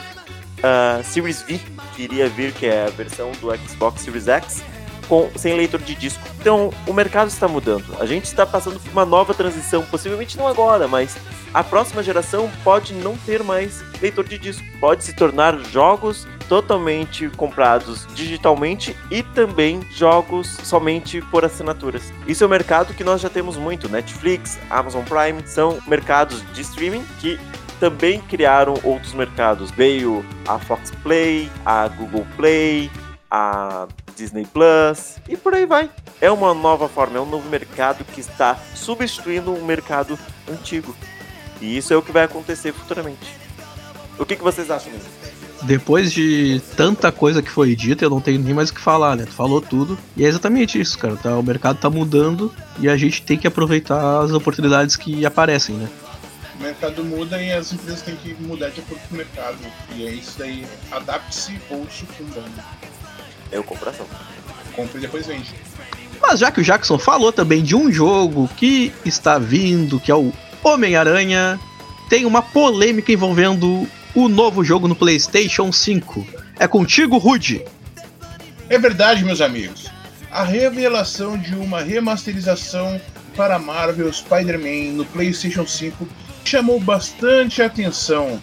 uh, Series V, que iria vir, que é a versão do Xbox Series X, com, sem leitor de disco. Então, o mercado está mudando. A gente está passando por uma nova transição, possivelmente não agora, mas a próxima geração pode não ter mais leitor de disco. Pode se tornar jogos totalmente comprados digitalmente e também jogos somente por assinaturas. Isso é um mercado que nós já temos muito. Netflix, Amazon Prime são mercados de streaming que também criaram outros mercados. Veio a Fox Play, a Google Play, a Disney Plus e por aí vai. É uma nova forma, é um novo mercado que está substituindo um mercado antigo. E isso é o que vai acontecer futuramente. O que, que vocês acham disso? Depois de tanta coisa que foi dita, eu não tenho nem mais o que falar, né? Tu falou tudo. E é exatamente isso, cara. Tá, o mercado tá mudando e a gente tem que aproveitar as oportunidades que aparecem, né? O mercado muda e as empresas têm que mudar de acordo com o mercado. E é isso daí. Adapte-se ou sucumba. É o comparação. Compre e depois vende. Mas já que o Jackson falou também de um jogo que está vindo, que é o Homem-Aranha, tem uma polêmica envolvendo o novo jogo no PlayStation 5. É contigo, Rude. É verdade, meus amigos. A revelação de uma remasterização para Marvel Spider-Man no PlayStation 5 chamou bastante atenção,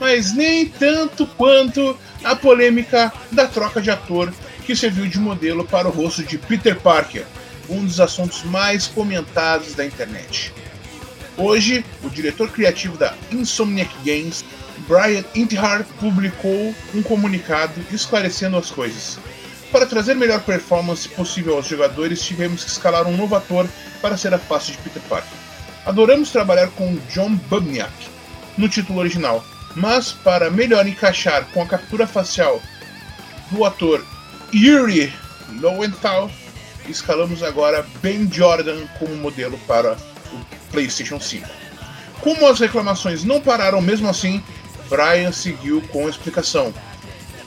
mas nem tanto quanto a polêmica da troca de ator que serviu de modelo para o rosto de Peter Parker, um dos assuntos mais comentados da internet. Hoje, o diretor criativo da Insomniac Games, Brian Intihar, publicou um comunicado esclarecendo as coisas. Para trazer melhor performance possível aos jogadores, tivemos que escalar um novo ator para ser a face de Peter Parker. Adoramos trabalhar com John Bubniak no título original, mas para melhor encaixar com a captura facial do ator Yuri Lowenthal, escalamos agora Ben Jordan como modelo para o PlayStation 5. Como as reclamações não pararam mesmo assim, Brian seguiu com a explicação.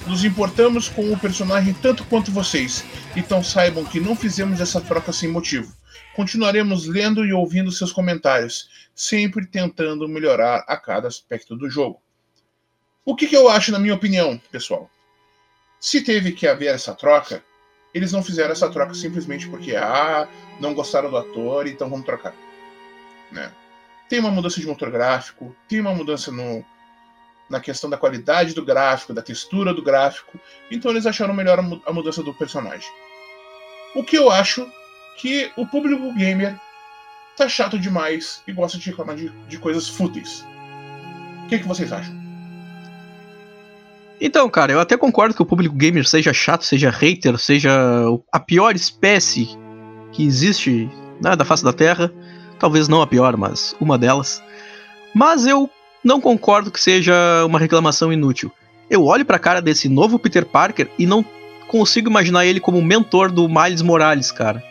Nos importamos com o personagem tanto quanto vocês, então saibam que não fizemos essa troca sem motivo. Continuaremos lendo e ouvindo seus comentários, sempre tentando melhorar a cada aspecto do jogo. O que, que eu acho, na minha opinião, pessoal? Se teve que haver essa troca, eles não fizeram essa troca simplesmente porque ah, não gostaram do ator, então vamos trocar. Né? Tem uma mudança de motor gráfico, tem uma mudança no, na questão da qualidade do gráfico, da textura do gráfico, então eles acharam melhor a mudança do personagem. O que eu acho que o público gamer tá chato demais e gosta de reclamar de, de coisas fúteis. O que, que vocês acham? Então, cara, eu até concordo que o público gamer seja chato, seja hater, seja a pior espécie que existe né, da face da Terra. Talvez não a pior, mas uma delas. Mas eu não concordo que seja uma reclamação inútil. Eu olho pra cara desse novo Peter Parker e não consigo imaginar ele como mentor do Miles Morales, cara.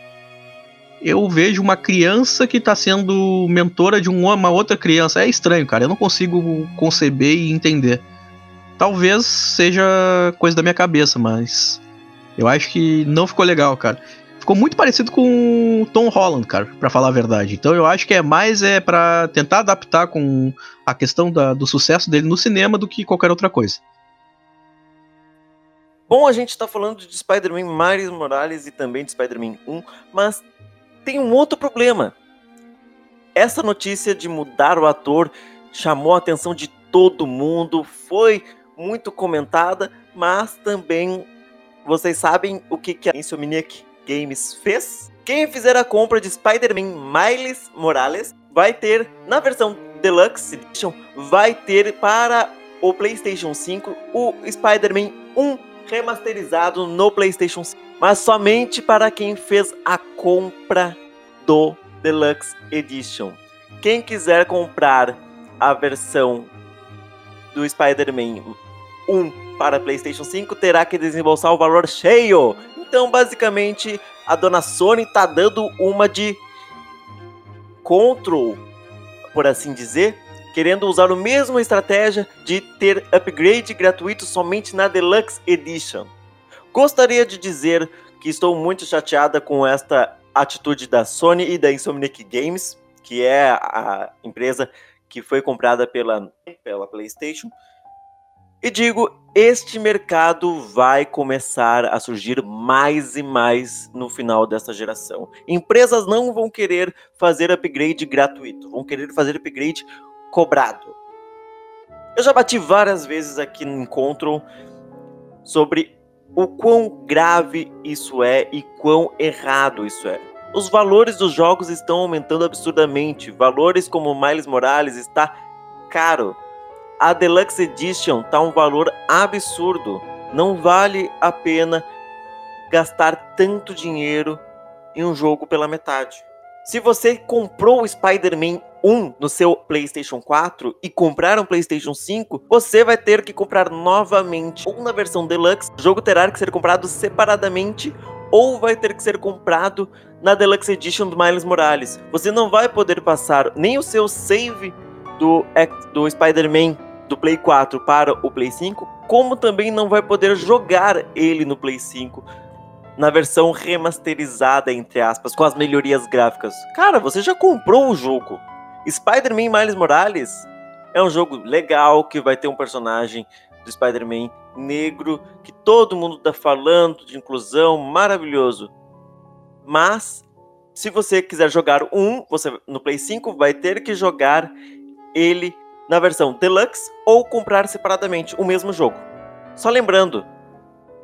Eu vejo uma criança que tá sendo mentora de uma outra criança. É estranho, cara. Eu não consigo conceber e entender. Talvez seja coisa da minha cabeça, mas eu acho que não ficou legal, cara. ficou muito parecido com o Tom Holland, cara, para falar a verdade. Então eu acho que é mais é para tentar adaptar com a questão da, do sucesso dele no cinema do que qualquer outra coisa. Bom, a gente está falando de Spider-Man Miles Morales e também de Spider-Man 1, mas tem um outro problema. Essa notícia de mudar o ator chamou a atenção de todo mundo, foi muito comentada, mas também vocês sabem o que, que a Insomniac Games fez? Quem fizer a compra de Spider-Man Miles Morales vai ter, na versão Deluxe Edition, vai ter para o PlayStation 5 o Spider-Man 1 remasterizado no PlayStation 5, mas somente para quem fez a compra do Deluxe Edition. Quem quiser comprar a versão do Spider-Man 1 para PlayStation 5 terá que desembolsar o valor cheio. Então, basicamente, a dona Sony tá dando uma de control, por assim dizer, querendo usar a mesma estratégia de ter upgrade gratuito somente na Deluxe Edition. Gostaria de dizer que estou muito chateada com esta atitude da Sony e da Insomniac Games, que é a empresa que foi comprada pela, pela PlayStation. E digo, este mercado vai começar a surgir mais e mais no final desta geração. Empresas não vão querer fazer upgrade gratuito, vão querer fazer upgrade cobrado. Eu já bati várias vezes aqui no encontro sobre o quão grave isso é e quão errado isso é. Os valores dos jogos estão aumentando absurdamente. Valores como Miles Morales está caro. A Deluxe Edition está um valor absurdo. Não vale a pena gastar tanto dinheiro em um jogo pela metade. Se você comprou o Spider-Man 1 no seu PlayStation 4 e comprar um PlayStation 5, você vai ter que comprar novamente ou na versão Deluxe. O jogo terá que ser comprado separadamente ou vai ter que ser comprado na Deluxe Edition do Miles Morales. Você não vai poder passar nem o seu save do, do Spider-Man do Play 4 para o Play 5, como também não vai poder jogar ele no Play 5 na versão remasterizada, entre aspas, com as melhorias gráficas. Cara, você já comprou o jogo. Spider-Man Miles Morales é um jogo legal que vai ter um personagem do Spider-Man negro que todo mundo tá falando de inclusão, maravilhoso. Mas se você quiser jogar um, você no Play 5 vai ter que jogar ele na versão Deluxe ou comprar separadamente o mesmo jogo. Só lembrando,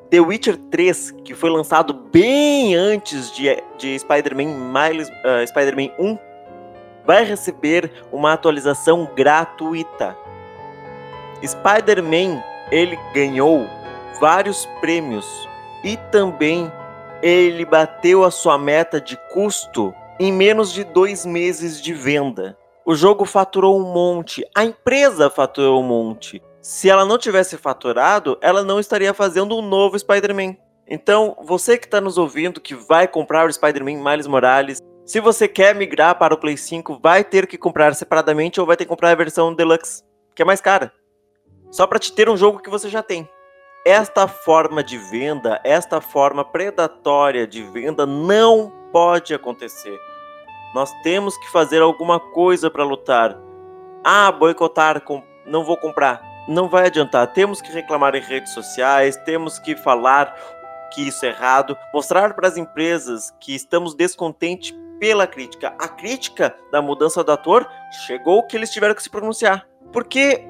The Witcher 3, que foi lançado bem antes de, de Spider-Man Miles, uh, Spider-Man 1, vai receber uma atualização gratuita. Spider-Man ele ganhou vários prêmios e também ele bateu a sua meta de custo em menos de dois meses de venda. O jogo faturou um monte, a empresa faturou um monte se ela não tivesse faturado, ela não estaria fazendo um novo Spider-Man. Então, você que está nos ouvindo, que vai comprar o Spider-Man Miles Morales, se você quer migrar para o Play 5, vai ter que comprar separadamente ou vai ter que comprar a versão Deluxe, que é mais cara. Só para te ter um jogo que você já tem. Esta forma de venda, esta forma predatória de venda não pode acontecer. Nós temos que fazer alguma coisa para lutar. Ah, boicotar, não vou comprar não vai adiantar. Temos que reclamar em redes sociais, temos que falar que isso é errado, mostrar para as empresas que estamos descontentes pela crítica. A crítica da mudança do ator chegou que eles tiveram que se pronunciar. Porque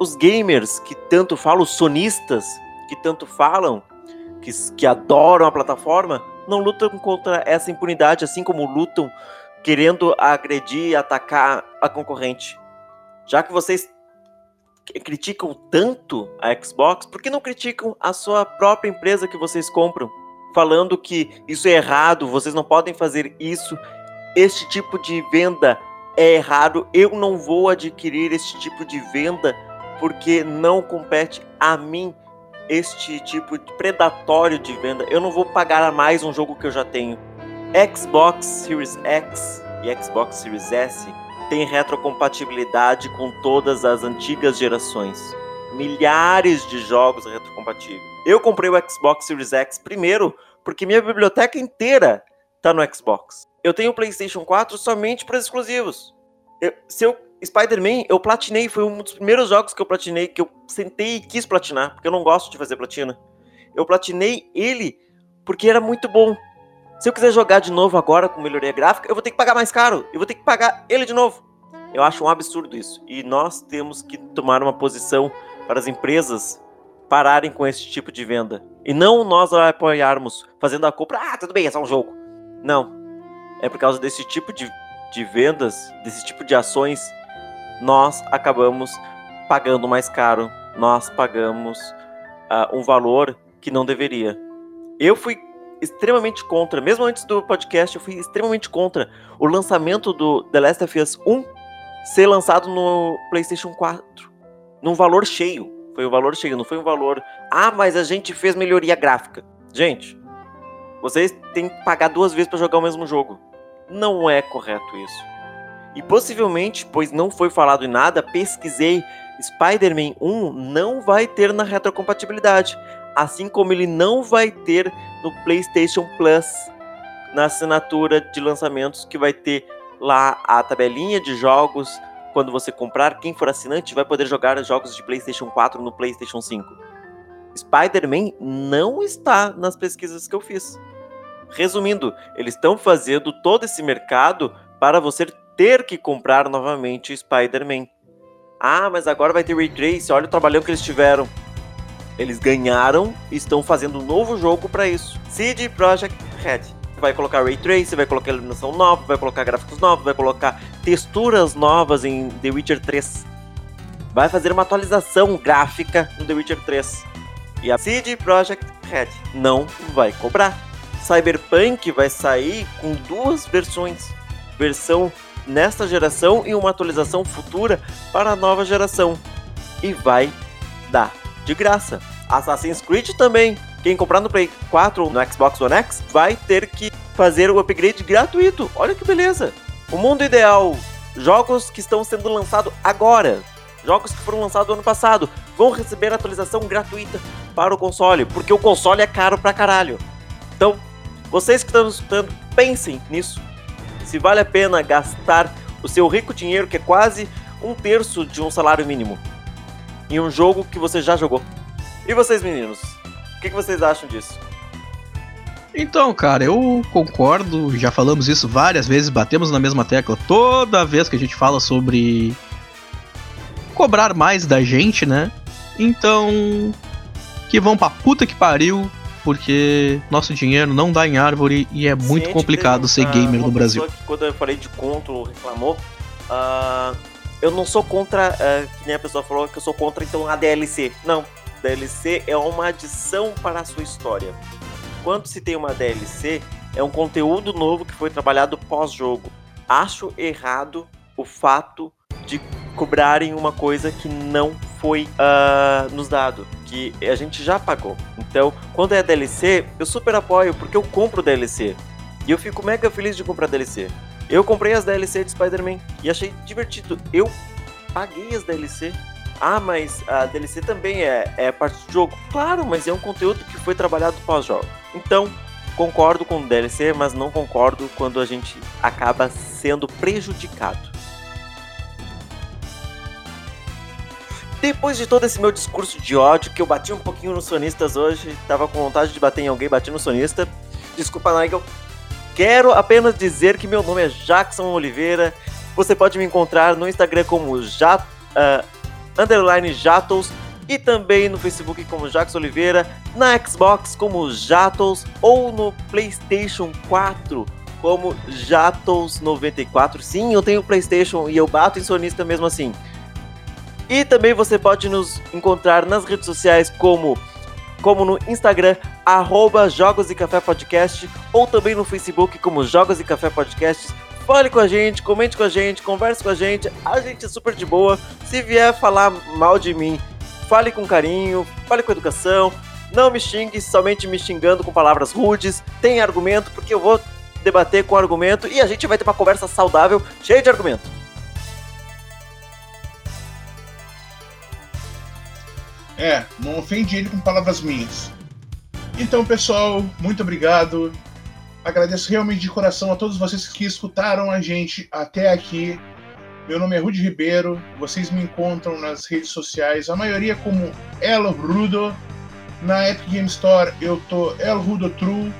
os gamers que tanto falam, os sonistas que tanto falam, que, que adoram a plataforma, não lutam contra essa impunidade, assim como lutam querendo agredir e atacar a concorrente. Já que vocês criticam tanto a Xbox, por que não criticam a sua própria empresa que vocês compram? Falando que isso é errado, vocês não podem fazer isso, este tipo de venda é errado, eu não vou adquirir este tipo de venda porque não compete a mim este tipo de predatório de venda. Eu não vou pagar a mais um jogo que eu já tenho. Xbox Series X e Xbox Series S tem retrocompatibilidade com todas as antigas gerações. Milhares de jogos retrocompatíveis. Eu comprei o Xbox Series X primeiro porque minha biblioteca inteira tá no Xbox. Eu tenho o PlayStation 4 somente para exclusivos. Eu, se eu Spider-Man, eu platinei, foi um dos primeiros jogos que eu platinei, que eu sentei e quis platinar, porque eu não gosto de fazer platina. Eu platinei ele porque era muito bom. Se eu quiser jogar de novo agora com melhoria gráfica, eu vou ter que pagar mais caro. Eu vou ter que pagar ele de novo. Eu acho um absurdo isso. E nós temos que tomar uma posição para as empresas pararem com esse tipo de venda. E não nós apoiarmos fazendo a compra. Ah, tudo bem, é só um jogo. Não. É por causa desse tipo de, de vendas, desse tipo de ações nós acabamos pagando mais caro, nós pagamos uh, um valor que não deveria. Eu fui extremamente contra, mesmo antes do podcast, eu fui extremamente contra o lançamento do The Last of Us 1 ser lançado no PlayStation 4, num valor cheio. Foi um valor cheio, não foi um valor. Ah, mas a gente fez melhoria gráfica. Gente, vocês têm que pagar duas vezes para jogar o mesmo jogo. Não é correto isso. E possivelmente, pois não foi falado em nada, pesquisei, Spider-Man 1 não vai ter na retrocompatibilidade, assim como ele não vai ter no PlayStation Plus, na assinatura de lançamentos que vai ter lá a tabelinha de jogos. Quando você comprar, quem for assinante vai poder jogar jogos de PlayStation 4 no PlayStation 5. Spider-Man não está nas pesquisas que eu fiz. Resumindo, eles estão fazendo todo esse mercado para você ter que comprar novamente Spider-Man. Ah, mas agora vai ter Ray Trace, olha o trabalhão que eles tiveram. Eles ganharam e estão fazendo um novo jogo para isso. CD Projekt Red. Vai colocar Ray Trace, vai colocar iluminação nova, vai colocar gráficos novos, vai colocar texturas novas em The Witcher 3. Vai fazer uma atualização gráfica no The Witcher 3. E a CD Projekt Red não vai cobrar. Cyberpunk vai sair com duas versões. Versão nesta geração e uma atualização futura para a nova geração. E vai dar de graça. Assassin's Creed também. Quem comprar no Play 4 ou no Xbox One X vai ter que fazer o upgrade gratuito. Olha que beleza! O mundo ideal. Jogos que estão sendo lançados agora. Jogos que foram lançados ano passado vão receber atualização gratuita para o console, porque o console é caro pra caralho. Então, vocês que estão escutando, pensem nisso se vale a pena gastar o seu rico dinheiro, que é quase um terço de um salário mínimo, em um jogo que você já jogou. E vocês, meninos? O que, vocês acham disso? Então, cara, eu concordo, já falamos isso várias vezes, batemos na mesma tecla toda vez que a gente fala sobre cobrar mais da gente, né? Então, que vão pra puta que pariu, porque nosso dinheiro não dá em árvore e é muito complicado ser gamer no Brasil. Que, quando eu falei de contra, reclamou. Uh, eu não sou contra, uh, que nem a pessoa falou que eu sou contra então a DLC. Não, DLC é uma adição para a sua história. Quando se tem uma DLC, é um conteúdo novo que foi trabalhado pós-jogo. Acho errado o fato de cobrarem uma coisa que não foi uh, nos dado, que a gente já pagou. Então, quando é DLC, eu super apoio, porque eu compro DLC. E eu fico mega feliz de comprar DLC. Eu comprei as DLC de Spider-Man e achei divertido. Eu paguei as DLC. Ah, mas a DLC também é, é parte do jogo. Claro, mas é um conteúdo que foi trabalhado pós-jogo. Então, concordo com o DLC, mas não concordo quando a gente acaba sendo prejudicado. Depois de todo esse meu discurso de ódio, que eu bati um pouquinho nos sonistas hoje, tava com vontade de bater em alguém, bati no sonista. Desculpa, Nigel. Quero apenas dizer que meu nome é Jackson Oliveira. Você pode me encontrar no Instagram como Jat, uh, underline Jatos e também no Facebook como Jackson Oliveira, na Xbox como Jatos ou no PlayStation 4 como Jatos94. Sim, eu tenho PlayStation e eu bato em sonista mesmo assim. E também você pode nos encontrar nas redes sociais como como no Instagram, arroba Jogos e Café Podcast, ou também no Facebook como Jogos e Café Podcast. Fale com a gente, comente com a gente, converse com a gente, a gente é super de boa. Se vier falar mal de mim, fale com carinho, fale com educação, não me xingue somente me xingando com palavras rudes, tem argumento, porque eu vou debater com argumento e a gente vai ter uma conversa saudável, cheia de argumento. É, não ofende ele com palavras minhas. Então, pessoal, muito obrigado. Agradeço realmente de coração a todos vocês que escutaram a gente até aqui. Meu nome é Rudy Ribeiro, vocês me encontram nas redes sociais, a maioria como El Rudo. Na Epic Game Store eu tô El Rudo True.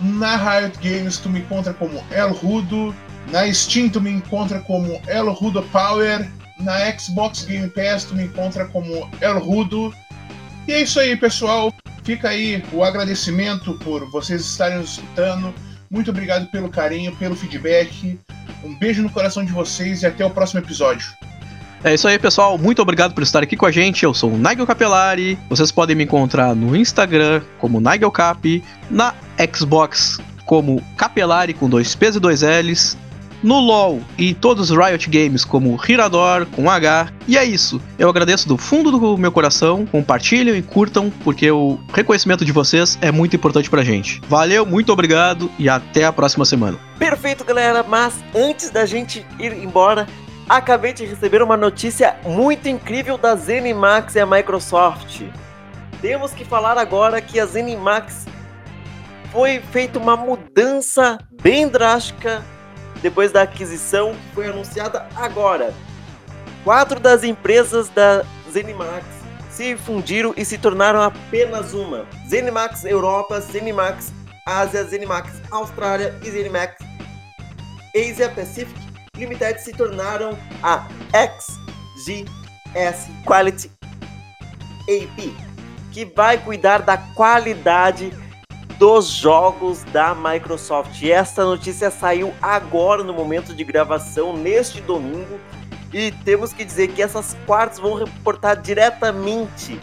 Na Riot Games tu me encontra como El Rudo. Na Steam tu me encontra como El Rudo Power. Na Xbox Game Pass tu me encontra como El Rudo. E é isso aí, pessoal. Fica aí o agradecimento por vocês estarem nos escutando. Muito obrigado pelo carinho, pelo feedback. Um beijo no coração de vocês e até o próximo episódio. É isso aí, pessoal. Muito obrigado por estar aqui com a gente. Eu sou o Nigel Capelari. Vocês podem me encontrar no Instagram como Nigel Cap, na Xbox como Capelari com dois P's e dois L's, no LoL e todos os Riot Games como Hirador com H. E é isso. Eu agradeço do fundo do meu coração. Compartilhem e curtam, porque o reconhecimento de vocês é muito importante pra gente. Valeu, muito obrigado e até a próxima semana. Perfeito, galera. Mas antes da gente ir embora, acabei de receber uma notícia muito incrível da ZeniMax e a Microsoft. Temos que falar agora que a ZeniMax foi feita uma mudança bem drástica depois da aquisição, foi anunciada agora. Quatro das empresas da ZeniMax se fundiram e se tornaram apenas uma. ZeniMax Europa, ZeniMax Ásia, ZeniMax Austrália e ZeniMax Asia Pacific Limited se tornaram a XGS Quality AP, que vai cuidar da qualidade dos jogos da Microsoft. E esta notícia saiu agora no momento de gravação, neste domingo. E temos que dizer que essas quartas vão reportar diretamente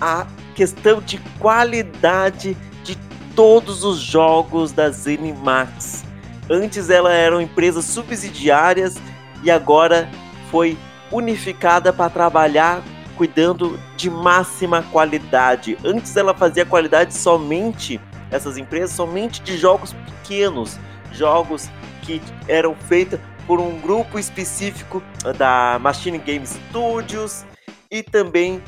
a questão de qualidade de todos os jogos da ZeniMax. Antes elas eram empresas subsidiárias e agora foi unificada para trabalhar cuidando de máxima qualidade. Antes ela fazia qualidade somente, essas empresas, somente de jogos pequenos, jogos que eram feitos por um grupo específico da Machine Game Studios e também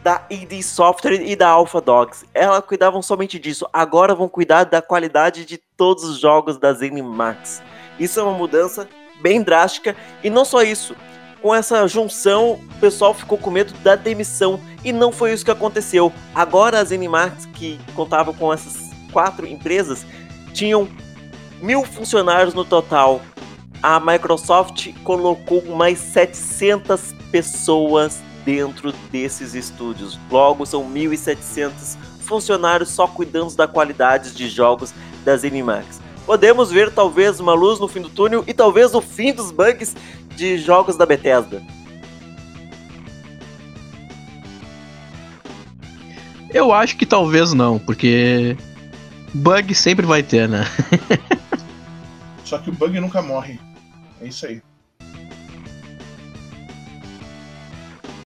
da ID Software e da Alpha Dogs. Elas cuidavam somente disso. Agora vão cuidar da qualidade de todos os jogos da ZeniMax. Isso é uma mudança bem drástica e não só isso com essa junção, o pessoal ficou com medo da demissão. E não foi isso que aconteceu. Agora as Animax, que contavam com essas quatro empresas, tinham mil funcionários no total. A Microsoft colocou mais 700 pessoas dentro desses estúdios. Logo, são 1.700 funcionários só cuidando da qualidade de jogos das Animax. Podemos ver talvez uma luz no fim do túnel e talvez o fim dos bugs de jogos da Bethesda? Eu acho que talvez não, porque bug sempre vai ter, né? Só que o bug nunca morre. É isso aí.